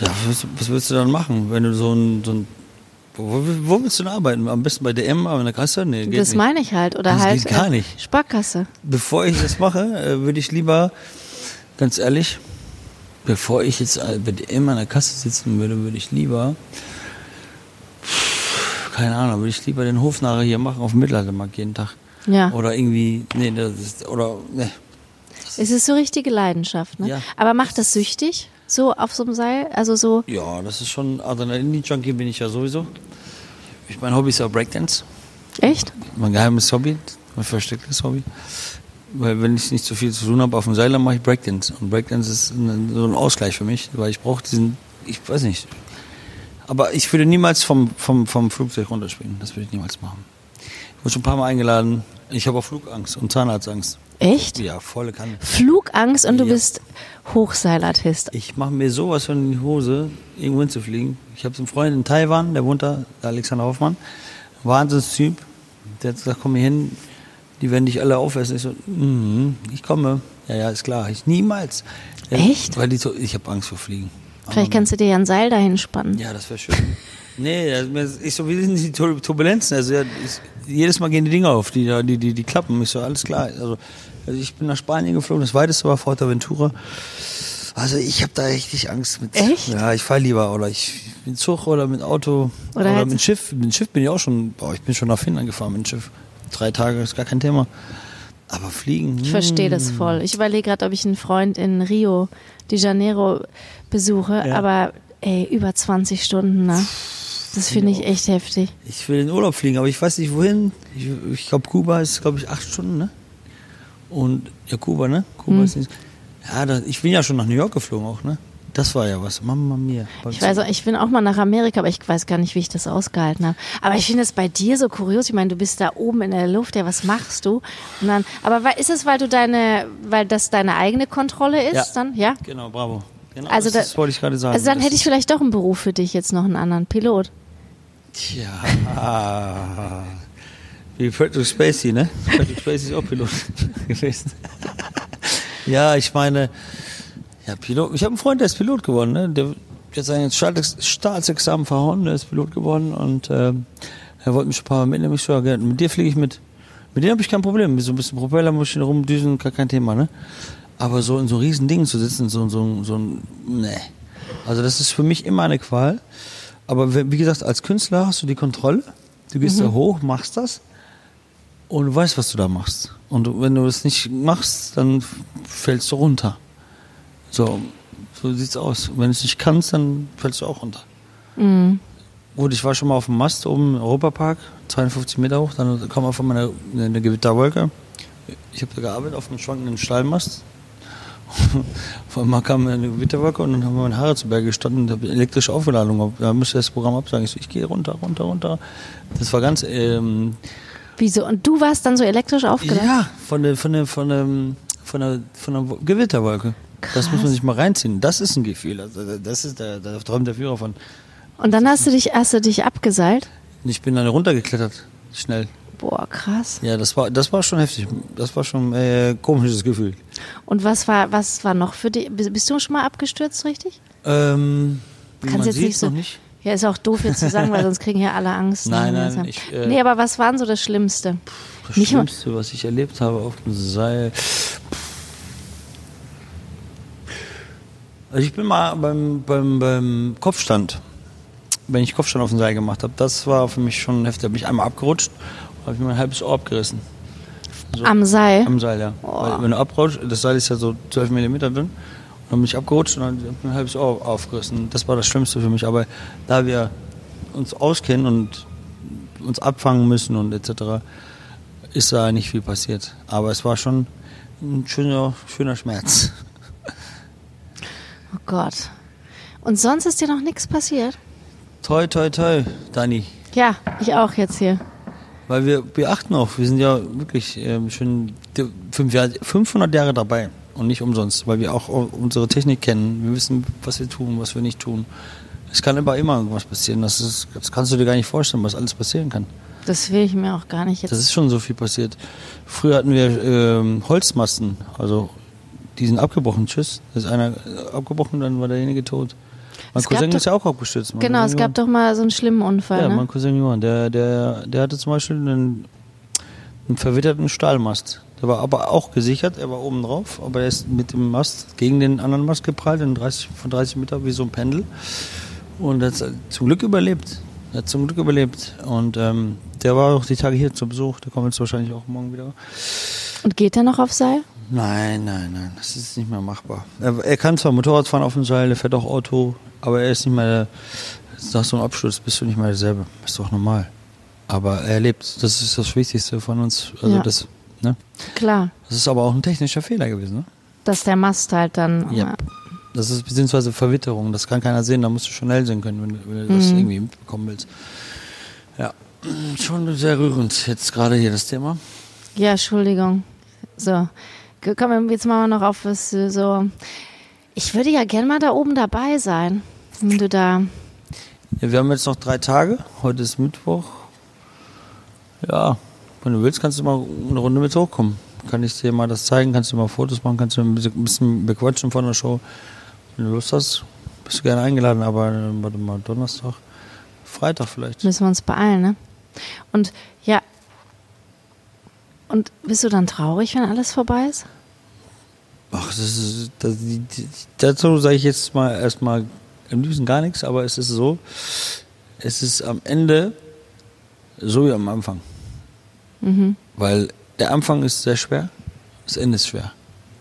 ja, was, was willst du dann machen, wenn du so ein, so ein wo, wo willst du denn arbeiten? Am besten bei DM, aber in der Kasse? Nee, geht das nicht. meine ich halt. Oder Das halt geht gar äh, nicht. Sparkasse. Bevor ich das mache, äh, würde ich lieber, ganz ehrlich, bevor ich jetzt bei DM an der Kasse sitzen würde, würde ich lieber, keine Ahnung, würde ich lieber den Hofnarre hier machen auf dem Mittelaltermarkt jeden Tag. Ja. Oder irgendwie, nee, das ist, oder, ne. Es ist so richtige Leidenschaft, ne? Ja. Aber macht das süchtig? So auf so einem Seil? Also so. Ja, das ist schon, Adrenalin-Junkie bin ich ja sowieso. Ich, mein Hobby ist ja Breakdance. Echt? Mein geheimes Hobby, mein verstecktes Hobby. Weil wenn ich nicht so viel zu tun habe auf dem Seil, dann mache ich Breakdance. Und Breakdance ist ein, so ein Ausgleich für mich, weil ich brauche diesen, ich weiß nicht. Aber ich würde niemals vom, vom, vom Flugzeug runterspringen. Das würde ich niemals machen. Ich wurde schon ein paar Mal eingeladen. Ich habe auch Flugangst und Zahnarztangst. Echt? Ja, volle Kanne. Flugangst und du Ja. bist Hochseilartist. Ich mache mir sowas von in die Hose, irgendwo hinzufliegen. Ich habe so einen Freund in Taiwan, der wohnt da, der Alexander Hoffmann. Wahnsinnstyp. Der hat gesagt, komm hier hin, die werden dich alle aufessen. Ich so, mhm, ich komme. Ja, ja, ist klar. Ich niemals. Ja, Echt? Weil die so, ich habe Angst vor Fliegen. Vielleicht kannst du dir ja ein Seil dahin spannen. Ja, das wäre schön. nee, ich so, wie sind die Tur- Turbulenzen? Also ja, ich, jedes Mal gehen die Dinger auf, die, die, die, die klappen. Ich so, alles klar. Also, also ich bin nach Spanien geflogen, das weiteste war Fuerteventura. Also ich habe da richtig Angst mit. Echt? Ja, ich fahre lieber oder ich mit Zug oder mit Auto Oder oder, halt- mit Schiff. Mit Schiff bin ich auch schon, boah, ich bin schon nach Finnland gefahren mit dem Schiff. Drei Tage ist gar kein Thema. Aber fliegen. Ich verstehe das hm. voll. Ich überlege gerade, ob ich einen Freund in Rio de Janeiro besuche, Ja. aber ey, über 20 Stunden, ne? Das finde ich echt heftig. Ich will in Urlaub fliegen, aber ich weiß nicht wohin. Ich, ich glaube, Kuba ist, glaube ich, acht Stunden, ne? Und ja, Kuba, ne? Kuba Hm. ist nicht. Ja, da, ich bin ja schon nach New York geflogen auch, ne? Das war ja was. Mama mia. Ich weiß ich bin auch mal nach Amerika, aber ich weiß gar nicht, wie ich das ausgehalten habe. Aber ich finde es bei dir so kurios. Ich meine, du bist da oben in der Luft, ja, was machst du? Und dann, aber ist es, weil du deine, weil das deine eigene Kontrolle ist, Ja. dann, ja? Genau, bravo. Genau, Also das, da- wollte ich gerade sagen. Also dann Das hätte ich vielleicht doch einen Beruf für dich jetzt noch einen anderen Pilot. Tja. Wie Patrick Spacey, ne? Patrick Spacey ist auch Pilot gewesen. ja, ich meine, ja, Pilot. Ich habe einen Freund, der ist Pilot geworden, ne? Der hat sein Staats- Staatsexamen verhauen, der ist Pilot geworden und ähm, Er wollte mich ein paar Mal mitnehmen. Ich so, ja, gerne. mit dir fliege ich mit. Mit denen habe ich kein Problem. So ein bisschen Propellermaschine rumdüsen, gar kein Thema, ne? Aber so in so riesen Dingen zu sitzen, so, so, so ein, ne. Also das ist für mich immer eine Qual. Aber wie gesagt, als Künstler hast du die Kontrolle. Du gehst da hoch, machst das und du weißt, was du da machst. Und wenn du es nicht machst, dann fällst du runter. So, so sieht's aus. Wenn du es nicht kannst, dann fällst du auch runter. Mhm. Gut, ich war schon mal auf dem Mast oben im Europapark, 52 Meter hoch, dann kam auf einmal eine, eine Gewitterwolke. Ich habe da gearbeitet auf einem schwankenden Stallmast. Auf einmal kam eine Gewitterwolke und dann haben wir meine Haare zu Berge gestanden und habe elektrische Aufladung. Da musste das Programm absagen. Ich so, ich gehe runter, runter, runter. Das war ganz. Ähm, Wieso? Und du warst dann so elektrisch aufgeladen? ja, von der, von der, von der, von der, von der Gewitterwolke. Das muss man sich mal reinziehen. Das ist ein Gefühl. Also das ist der, da träumt der Führer von. Und dann hast du dich, hast du dich abgeseilt? Ich bin dann runtergeklettert. Schnell. Boah, krass. Ja, das war, das war schon heftig. Das war schon äh, komisches Gefühl. Und was war, was war noch für dich? Bist du schon mal abgestürzt, richtig? Ähm, Kannst jetzt nicht so. nicht. Ja, ist auch doof jetzt zu sagen, weil sonst kriegen ja alle Angst. Nein, ne? nein, ich, äh, nee, aber was war denn so das Schlimmste? Das Schlimmste, was ich erlebt habe auf dem Seil. Also ich bin mal beim, beim, beim Kopfstand, wenn ich Kopfstand auf dem Seil gemacht habe, das war für mich schon heftig. Da bin ich einmal abgerutscht und habe ich mir ein halbes Ohr abgerissen. So. Am Seil? Am Seil, ja. Oh. Weil, wenn du abrutscht, das Seil ist ja so 12 mm dünn. Dann bin ich abgerutscht und dann mir ein halbes Ohr aufgerissen. Das war das Schlimmste für mich. Aber da wir uns auskennen und uns abfangen müssen und etc., ist da nicht viel passiert. Aber es war schon ein schöner, schöner Schmerz. Oh Gott. Und sonst ist dir noch nichts passiert? Toi, toi, toi, Dani. Ja, ich auch jetzt hier. Weil wir, wir achten auf, wir sind ja wirklich ähm, schon die- fünf Jahre, 500 Jahre dabei und nicht umsonst, weil wir auch unsere Technik kennen. Wir wissen, was wir tun, was wir nicht tun. Es kann aber immer irgendwas passieren. Das, ist, das kannst du dir gar nicht vorstellen, was alles passieren kann. Das will ich mir auch gar nicht jetzt. Das ist schon so viel passiert. Früher hatten wir ähm, Holzmasten, also die sind abgebrochen. Tschüss. Da ist einer äh, abgebrochen, dann war derjenige tot. Mein Es Cousin doch- ist ja auch abgestürzt. Mein genau, Cousin es gab doch mal so einen schlimmen Unfall. ja, ne? mein Cousin Johann, der, der, der hatte zum Beispiel einen, einen verwitterten Stahlmast. Der war aber auch gesichert, er war oben drauf, aber er ist mit dem Mast gegen den anderen Mast geprallt, in 30, von 30 Meter wie so ein Pendel. Und er hat zum Glück überlebt. Er hat zum Glück überlebt. Und ähm, der war auch die Tage hier zu Besuch, der kommt jetzt wahrscheinlich auch morgen wieder. Und geht er noch auf Seil? Nein, nein, nein, das ist nicht mehr machbar. Er, er kann zwar Motorrad fahren auf dem Seil, er fährt auch Auto, aber er ist nicht mehr, nach so einem Absturz bist du nicht mehr derselbe. Ist doch normal. Aber er lebt, das ist das Wichtigste von uns. Also Ja. das, ne? Klar. das ist aber auch ein technischer Fehler gewesen. Ne? Dass der Mast halt dann. Ja. Das ist beziehungsweise Verwitterung, das kann keiner sehen, da musst du schnell sehen können, wenn, du- wenn du das Mhm. irgendwie mitbekommen willst. Ja, schon sehr rührend jetzt gerade hier das Thema. Ja, Entschuldigung. So. Ge- Komm, jetzt machen wir noch auf was äh, so. Ich würde ja gerne mal da oben dabei sein. Wenn du da. Ja, wir haben jetzt noch drei Tage. Heute ist Mittwoch. Ja, wenn du willst, kannst du mal eine Runde mit hochkommen. Kann ich dir mal das zeigen, kannst du mal Fotos machen, kannst du ein bisschen, bequatschen von der Show. Wenn du Lust hast, bist du gerne eingeladen, aber äh, warte mal, Donnerstag, Freitag vielleicht. Müssen wir uns beeilen, ne? Und ja. Und bist du dann traurig, wenn alles vorbei ist? Ach, das ist, das, dazu sage ich jetzt mal erstmal am liebsten gar nichts, aber es ist so, es ist am Ende so wie am Anfang. Mhm. Weil der Anfang ist sehr schwer, das Ende ist schwer.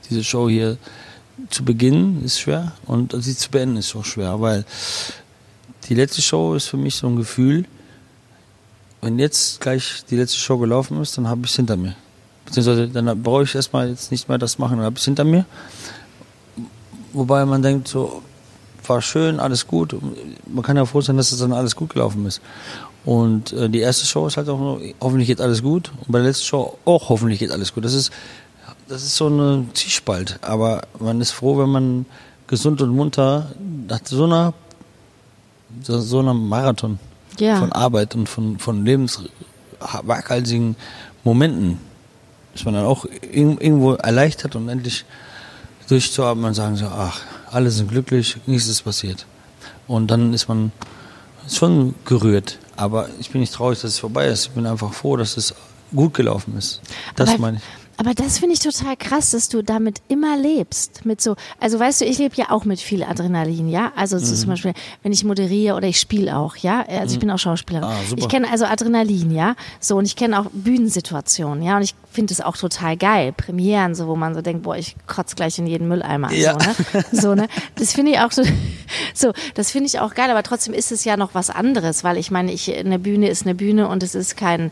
Diese Show hier zu beginnen ist schwer und sie zu beenden ist auch schwer, weil die letzte Show ist für mich so ein Gefühl, wenn jetzt gleich die letzte Show gelaufen ist, dann habe ich es hinter mir. Beziehungsweise dann brauche ich erstmal jetzt nicht mehr das machen, dann habe ich es hinter mir. Wobei man denkt, so, war schön, alles gut. Man kann ja froh sein, dass es dann alles gut gelaufen ist. Und äh, die erste Show ist halt auch nur, hoffentlich geht alles gut. Und bei der letzten Show auch hoffentlich geht alles gut. Das ist, das ist so eine Zielspalt. Aber man ist froh, wenn man gesund und munter nach so einer, so, einer Marathon Ja. von Arbeit und von, von lebenswaghalsigen Momenten ist man dann auch ir- irgendwo erleichtert und endlich durchzuatmen und sagen so, ach, alle sind glücklich, nichts ist passiert. Und dann ist man schon gerührt. Aber ich bin nicht traurig, dass es vorbei ist. Ich bin einfach froh, dass es gut gelaufen ist. Das Aber- meine ich. Aber das finde ich total krass, dass du damit immer lebst. Mit so, also weißt du, ich lebe ja auch mit viel Adrenalin, ja. Also Mhm. zum Beispiel, wenn ich moderiere oder ich spiele auch, ja. Also ich bin auch Schauspielerin. Ah, ich kenne also Adrenalin, ja. So und ich kenne auch Bühnensituationen, ja. Und ich finde es auch total geil. Premieren, so wo man so denkt, boah, ich kotze gleich in jeden Mülleimer. Ja. So, ne? so, ne? Das finde ich auch so, so, das finde ich auch geil, aber trotzdem ist es ja noch was anderes, weil ich meine, ich, eine Bühne ist eine Bühne und es ist kein,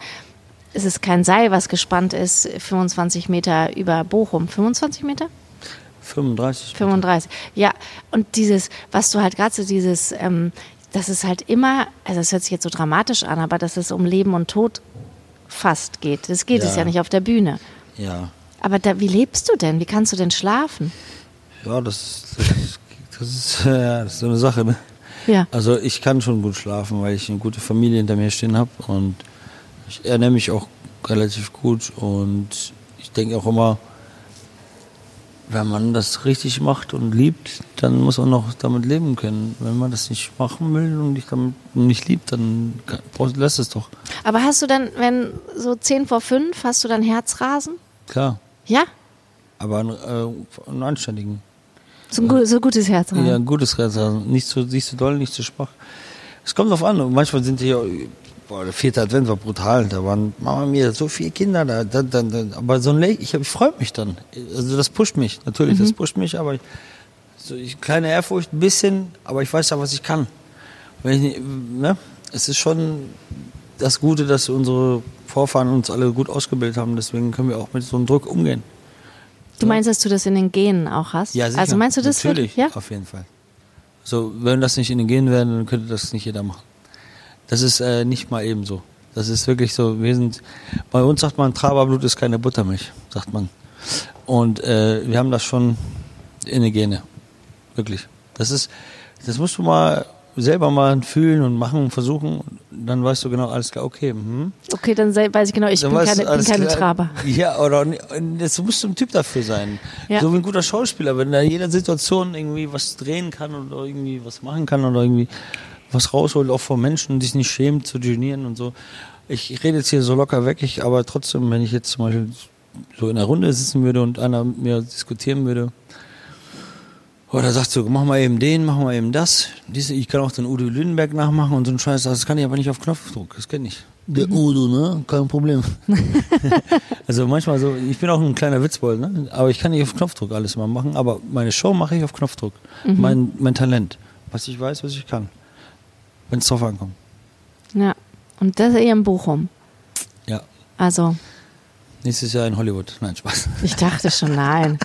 es ist kein Seil, was gespannt ist, 25 Meter über Bochum. 25 Meter? 35. 35. Ja, und dieses, was du halt gerade so dieses, ähm, dass es halt immer, also es hört sich jetzt so dramatisch an, aber dass es um Leben und Tod fast geht. Das geht es Ja. ja nicht auf der Bühne. Ja. Aber da, wie lebst du denn? Wie kannst du denn schlafen? Ja, das, das, das, ist, ja, das ist so eine Sache. Ne? Ja. Also ich kann schon gut schlafen, weil ich eine gute Familie hinter mir stehen habe und ich ernähre mich auch relativ gut und ich denke auch immer, wenn man das richtig macht und liebt, dann muss man noch damit leben können. Wenn man das nicht machen will und nicht, damit, nicht liebt, dann lässt es doch. Aber hast du dann, wenn so 10 vor 5, hast du dann Herzrasen? Klar, Ja? aber einen, äh, einen anständigen. So ein so gutes Herzrasen. Ja, ein gutes Herz. Also nicht so, nicht so doll, nicht so schwach. Es kommt drauf an. Manchmal sind die ja, boah, der vierte Advent war brutal. Da waren Mama mir so viele Kinder da. da, da, da. Aber so ein Le ich, ich freue mich dann. Also das pusht mich. Natürlich, das pusht mich, aber ich, so ich, kleine Ehrfurcht, ein bisschen, aber ich weiß ja, was ich kann. Wenn ich, ne? Es ist schon das Gute, dass unsere Vorfahren uns alle gut ausgebildet haben. Deswegen können wir auch mit so einem Druck umgehen. Du meinst, dass du das in den Genen auch hast? Ja, sicher. Also meinst du das Natürlich, wirklich? Ja? auf jeden Fall. So, wenn das nicht in den Genen wäre, dann könnte das nicht jeder machen. Das ist äh, nicht mal eben so. Das ist wirklich so. Wir sind, bei uns sagt man, Traberblut ist keine Buttermilch, sagt man. Und äh, wir haben das schon in den Gene. Wirklich. Das ist, das musst du mal selber mal fühlen und machen und versuchen. Dann weißt du genau, alles klar, okay. Mhm. Okay, dann weiß ich genau, ich Dann bin keine, bin keine klar. Traber. Ja, oder das musst du ein Typ dafür sein. Ja. So wie ein guter Schauspieler, wenn er in jeder Situation irgendwie was drehen kann oder irgendwie was machen kann oder irgendwie was rausholt, auch vor Menschen, sich nicht schämt, zu genieren und so. Ich rede jetzt hier so locker weg, ich, aber trotzdem, wenn ich jetzt zum Beispiel so in einer Runde sitzen würde und einer mit mir diskutieren würde, oder sagt so, mach mal eben den, mach mal eben das. Diese, ich kann auch den Udo Lüdenberg nachmachen und so einen Scheiß, das kann ich aber nicht auf Knopfdruck, das geht nicht. Der Udo, ne? Kein Problem. also manchmal so, ich bin auch ein kleiner Witzbold, ne? aber ich kann nicht auf Knopfdruck alles mal machen, aber meine Show mache ich auf Knopfdruck. Mein, mein Talent, was ich weiß, was ich kann, wenn es drauf ankommt. Ja. Und das eher in Bochum. Ja, Also, nächstes Jahr in Hollywood. Nein, Spaß. ich dachte schon, nein.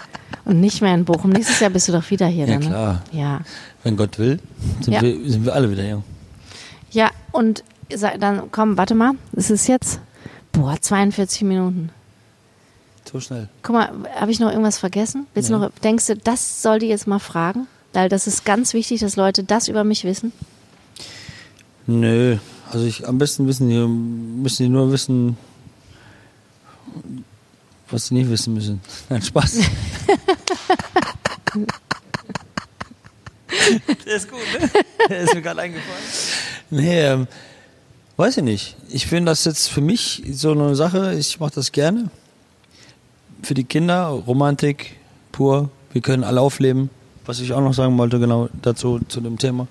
Und nicht mehr in Bochum. Nächstes Jahr bist du doch wieder hier. Ja, dann, ne? klar. Ja. Wenn Gott will, sind, Ja. wir, sind wir alle wieder hier. Ja, und dann komm, warte mal. Es ist jetzt, boah, 42 Minuten. So schnell. Guck mal, habe ich noch irgendwas vergessen? Willst du Nee. noch, denkst du, das soll die jetzt mal fragen? Weil das ist ganz wichtig, dass Leute das über mich wissen. Nö, also ich, am besten wissen die, müssen die nur wissen, was sie nicht wissen müssen. Nein, Spaß. Der ist gut, ne? Der ist mir gerade eingefallen. Nee, ähm, weiß ich nicht. Ich finde das jetzt für mich so eine Sache, ich mache das gerne. Für die Kinder, Romantik, pur. Wir können alle aufleben. Was ich auch noch sagen wollte, genau dazu, zu dem Thema.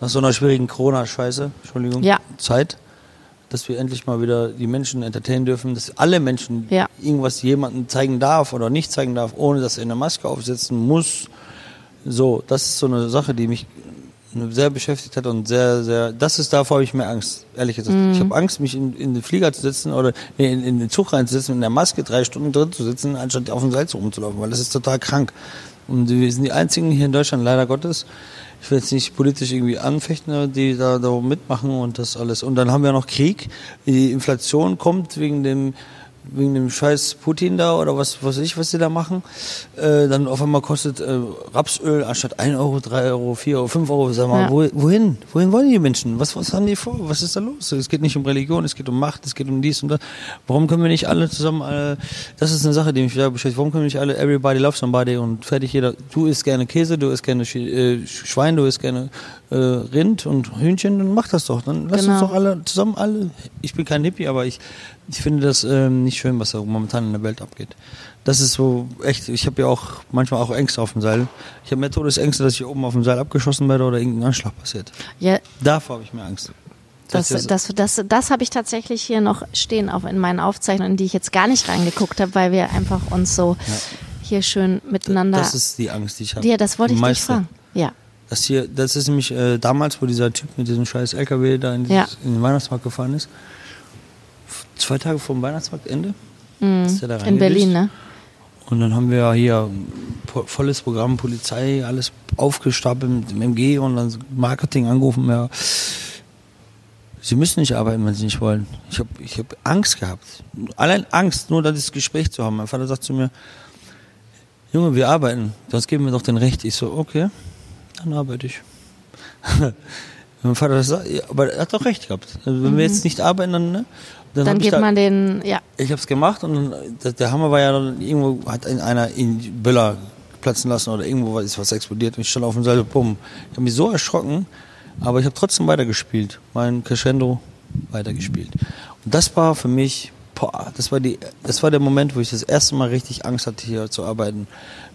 Nach so einer schwierigen Corona-Scheiße, Entschuldigung, Ja. Zeit, dass wir endlich mal wieder die Menschen entertainen dürfen, dass alle Menschen Ja. irgendwas jemandem zeigen darf oder nicht zeigen darf, ohne dass er eine Maske aufsetzen muss. So, das ist so eine Sache, die mich sehr beschäftigt hat und sehr, sehr, das ist davor habe ich mehr Angst, ehrlich gesagt. Ich habe Angst, mich in, in den Flieger zu setzen oder nee, in, in den Zug reinzusetzen und in der Maske drei Stunden drin zu sitzen, anstatt auf dem Salz rumzulaufen, weil das ist total krank. Und wir sind die einzigen hier in Deutschland, leider Gottes. Ich will jetzt nicht politisch irgendwie anfechten, die da, da mitmachen und das alles. Und dann haben wir noch Krieg. Die Inflation kommt wegen dem wegen dem scheiß Putin da oder was was weiß ich, was die da machen. Äh, dann auf einmal kostet äh, Rapsöl anstatt 1 Euro, 3 Euro, 4 Euro, 5 Euro. Sag mal, Ja. wo, wohin? Wohin wollen die Menschen? Was, was haben die vor? Was ist da los? Es geht nicht um Religion, es geht um Macht, es geht um dies und das. Warum können wir nicht alle zusammen, äh, das ist eine Sache, die mich sehr beschäftigt. Warum können wir nicht alle, everybody loves somebody und fertig jeder, du isst gerne Käse, du isst gerne Sch- äh, Schwein, du isst gerne äh, Rind und Hühnchen, dann mach das doch. Dann lass Genau. uns doch alle zusammen alle. Ich bin kein Hippie, aber ich, ich finde das ähm, nicht schön, was da momentan in der Welt abgeht. Das ist so echt, ich habe ja auch manchmal auch Ängste auf dem Seil. Ich habe mehr Todesängste, dass ich oben auf dem Seil abgeschossen werde oder irgendein Anschlag passiert. Ja, Davor habe ich mehr Angst. das, Dass das, das, das, habe ich tatsächlich hier noch stehen auf in meinen Aufzeichnungen, die ich jetzt gar nicht reingeguckt habe, weil wir einfach uns so hier schön miteinander. das ist die Angst, die ich habe. ja, das wollte ich dich fragen. Ja. Das hier, das ist nämlich äh, damals, wo dieser Typ mit diesem scheiß LKW da in, dieses, Ja. in den Weihnachtsmarkt gefahren ist. Zwei Tage vor dem Weihnachtsmarktende. Ist der da Mhm. In Berlin, ne? Und dann haben wir ja hier volles Programm, Polizei, alles aufgestapelt mit dem MG und dann Marketing angerufen. Ja. Sie müssen nicht arbeiten, wenn Sie nicht wollen. Ich habe ich hab Angst gehabt. Allein Angst, nur das Gespräch zu haben. Mein Vater sagt zu mir, Junge, wir arbeiten, sonst geben wir doch den Recht. Ich so, okay, dann arbeite ich. mein Vater sagt, ja, aber er hat doch recht gehabt. Also wenn wir jetzt nicht arbeiten, dann, ne, dann, gibt da, man den, ja, ich habe es gemacht und der, Hammer war ja dann irgendwo hat ein- einer in Böller platzen lassen oder irgendwo ist was explodiert und ich stand auf dem Seil, bumm. Ich habe mich so erschrocken, aber ich habe trotzdem weitergespielt, mein Crescendo weitergespielt. Und das war für mich, boah, das war die, das war der Moment, wo ich das erste Mal richtig Angst hatte hier zu arbeiten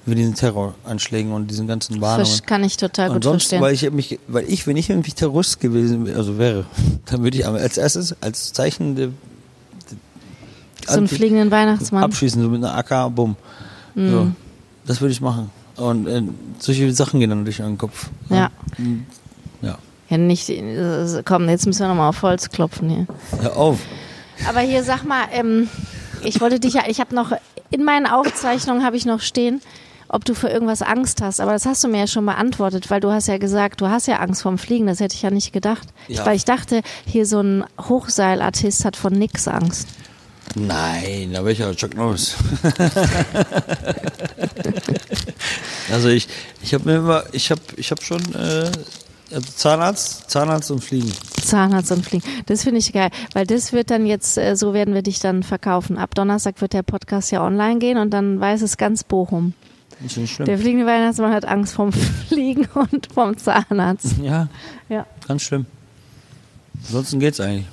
mit diesen Terroranschlägen und diesen ganzen Warnungen. Versch- kann ich total gut Ansonsten, verstehen. weil ich mich, weil ich, wenn ich irgendwie Terrorist gewesen also wäre, dann würde ich als erstes als Zeichen der, so einen fliegenden Weihnachtsmann. abschießen, so mit einer AK, bumm. Mhm. So, das würde ich machen. Und äh, solche Sachen gehen dann natürlich an den Kopf. Ja. Ja. Ja, nicht, äh, komm, jetzt müssen wir nochmal auf Holz klopfen hier. Hör auf. Aber hier sag mal, ähm, ich wollte dich ja, ich habe noch, in meinen Aufzeichnungen habe ich noch stehen, ob du für irgendwas Angst hast. Aber das hast du mir ja schon beantwortet, weil du hast ja gesagt, du hast ja Angst vorm Fliegen. Das hätte ich ja nicht gedacht. Ich, Ja. weil ich dachte, hier so ein Hochseilartist hat von nix Angst. Nein, da wäre ich ja Chuck Norris. also ich, ich habe mir immer, ich habe, ich habe schon äh, also Zahnarzt, Zahnarzt und Fliegen. Zahnarzt und Fliegen. Das finde ich geil, weil das wird dann jetzt, äh, so werden wir dich dann verkaufen. Ab Donnerstag wird der Podcast ja online gehen und dann weiß es ganz Bochum. Ist nicht schlimm. Der fliegende Weihnachtsmann hat Angst vom Fliegen und vom Zahnarzt. ja, Ja. ganz schlimm. Ansonsten geht's eigentlich.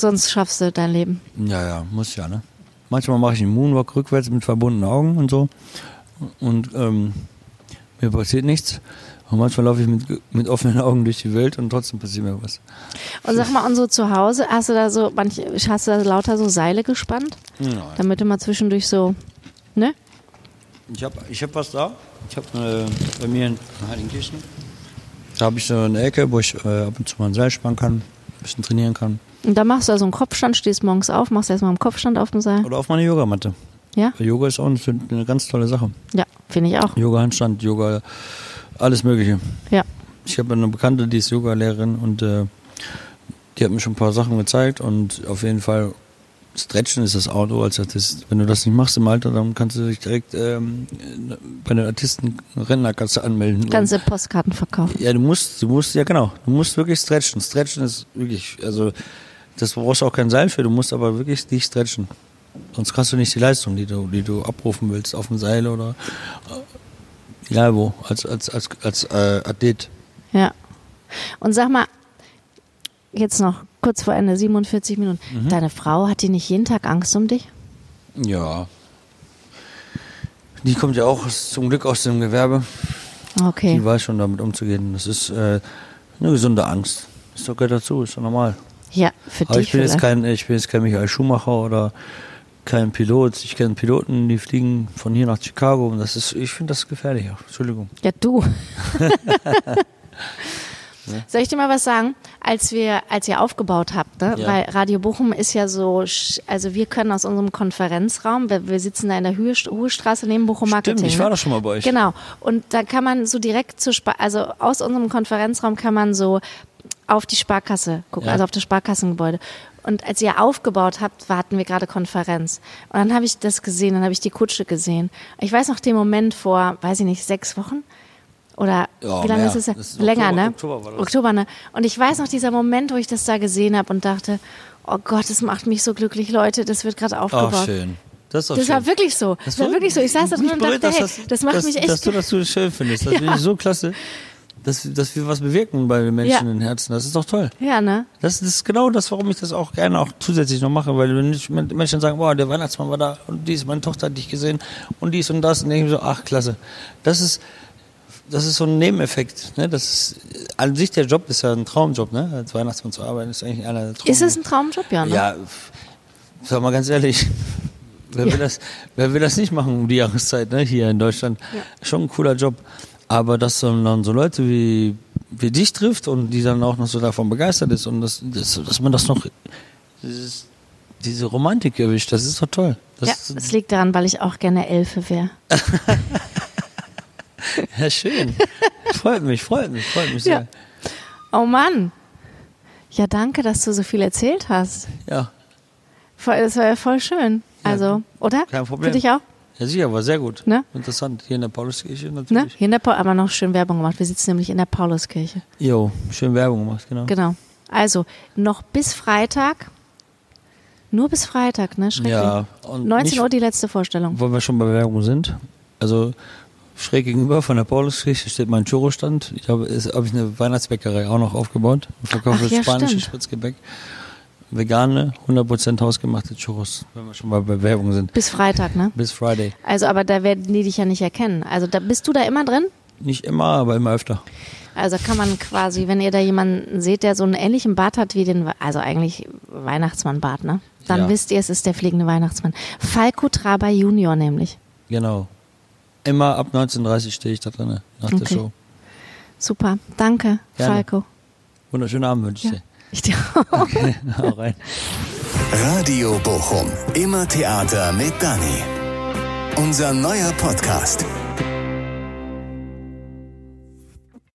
Sonst schaffst du dein Leben. Ja, ja, muss ja, ne? Manchmal mache ich einen Moonwalk rückwärts mit verbundenen Augen und so. Und ähm, mir passiert nichts. Und manchmal laufe ich mit, mit offenen Augen durch die Welt und trotzdem passiert mir was. Und sag mal, und so zu Hause, hast du da so, manch, hast du da lauter so Seile gespannt? Nein. Damit du mal zwischendurch so, ne? Ich habe ich hab was da. Ich habe äh, bei mir in Heiligenkirchen. Da habe ich so eine Ecke, wo ich äh, ab und zu mal ein Seil spannen kann, ein bisschen trainieren kann. Und da machst du also einen Kopfstand, stehst morgens auf, machst erstmal einen Kopfstand auf dem Seil. Oder auf meine Yogamatte. Ja? Yoga ist auch eine, eine ganz tolle Sache. Ja, finde ich auch. Yoga Handstand, Yoga, alles Mögliche. Ja. Ich habe eine Bekannte, die ist Yoga-Lehrerin und äh, die hat mir schon ein paar Sachen gezeigt und auf jeden Fall Stretchen ist das Auto. Also das, wenn du das nicht machst im Alter, dann kannst du dich direkt ähm, bei den Artisten Rennerkasse anmelden. Ganze Postkarten verkaufen. Ja, du musst, du musst, ja genau, du musst wirklich stretchen. Stretchen ist wirklich, also das brauchst du auch kein Seil für, du musst aber wirklich dich stretchen. Sonst kannst du nicht die Leistung, die du, die du abrufen willst, auf dem Seil oder äh, egal wo, als, als, als, als äh, Athlet. Ja. Und sag mal, jetzt noch kurz vor Ende, 47 Minuten. Mhm. Deine Frau, hat die nicht jeden Tag Angst um dich? Ja. Die kommt ja auch zum Glück aus dem Gewerbe. Okay. Die weiß schon damit umzugehen. Das ist äh, eine gesunde Angst. Das gehört dazu, ist doch normal. Ja, für Aber dich ich bin, jetzt kein, ich bin jetzt kein Michael Schumacher oder kein Pilot. Ich kenne Piloten, die fliegen von hier nach Chicago. Und das ist, ich finde das gefährlich. Entschuldigung. Ja, du. Soll ich dir mal was sagen? Als wir, als ihr aufgebaut habt, ne? Ja. weil Radio Bochum ist ja so, also wir können aus unserem Konferenzraum, wir, wir sitzen da in der Höhe, Hohestraße neben Bochum Marketing. Stimmt, ich war ne? doch schon mal bei euch. Genau. Und da kann man so direkt Spar also aus unserem Konferenzraum kann man so auf die Sparkasse gucken, Ja. also auf das Sparkassengebäude. Und als ihr aufgebaut habt, hatten wir gerade Konferenz. Und dann habe ich das gesehen, dann habe ich die Kutsche gesehen. Ich weiß noch den Moment vor, weiß ich nicht, sechs Wochen? Oder Ja, wie lange mehr. ist es? ist Länger, Oktober- ne? Oktober war das. Oktober, ne? Und ich weiß noch dieser Moment, wo ich das da gesehen habe und dachte, oh Gott, das macht mich so glücklich, Leute, das wird gerade aufgebaut. Ach, schön. Das Das war wirklich so. Das, war wirklich so. Ich saß da drin und dachte, das, hey, das macht mich echt Dass du das so schön findest. Das Ja. finde ich so klasse. Dass, dass wir was bewirken bei den Menschen Ja. in den Herzen. Das ist doch toll. Ja, ne? Das ist genau das, warum ich das auch gerne auch zusätzlich noch mache, weil wenn Menschen sagen, boah, der Weihnachtsmann war da und dies, meine Tochter hat dich gesehen und dies und das und ich so, ach klasse. Das ist, das ist so ein Nebeneffekt. Ne? Das ist, an sich der Job ist ja ein Traumjob, ne? Als Weihnachtsmann zu arbeiten ist eigentlich einer der Traum Ist es ein Traumjob, ja, ne? Ja, sag mal ganz ehrlich, wer, Ja. will das, wer will das nicht machen um die Jahreszeit, ne? Hier in Deutschland. Schon ein cooler Job. Aber dass dann dann so Leute wie, wie dich trifft und die dann auch noch so davon begeistert ist und das, das, dass man das noch, dieses, diese Romantik erwischt, das ist doch toll. Das Ja, ist, es liegt daran, weil ich auch gerne Elfe wäre. ja, schön. freut mich, freut mich, freut mich sehr. Oh Mann. Ja, danke, dass du so viel erzählt hast. Ja, Voll, das war ja voll schön. Also, oder? kein Problem. Für dich auch? Ja sicher, war sehr gut. Ne? Interessant. Hier in der Pauluskirche Ne? natürlich. Hier in der Paul, aber noch schön Werbung gemacht. Wir sitzen nämlich in der Pauluskirche. Jo, schön Werbung gemacht, genau. Genau. Also, noch bis Freitag. Nur bis Freitag, ne? Schrecklich. Ja, und 19 nicht- Uhr die letzte Vorstellung. Wo wir schon bei Werbung sind. Also schräg gegenüber von der Pauluskirche steht mein Churro-Stand. Ich habe hab ich eine Weihnachtsbäckerei auch noch aufgebaut. Ich verkaufe Ach ja, spanisches. Spritzgebäck. Vegane, 100% hausgemachte Churros, wenn wir schon mal bei Werbung sind. Bis Freitag, ne? Bis Friday. Also, aber da werden die dich ja nicht erkennen. Also, da bist du da immer drin? Nicht immer, aber immer öfter. Also kann man quasi, wenn ihr da jemanden seht, der so einen ähnlichen Bart hat wie den, also eigentlich Weihnachtsmann-Bart, ne? Dann Ja. wisst ihr, es ist der fliegende Weihnachtsmann. Falco Traber Junior nämlich. Genau. Immer ab 19.30 stehe ich da drin, nach der Okay. Show. Super, danke, Gerne. Falco. Wunderschönen Abend wünsche ich Ja. Ich dir auch. dir. Hau rein. Radio Bochum. Immer Theater mit Dani. Unser neuer Podcast.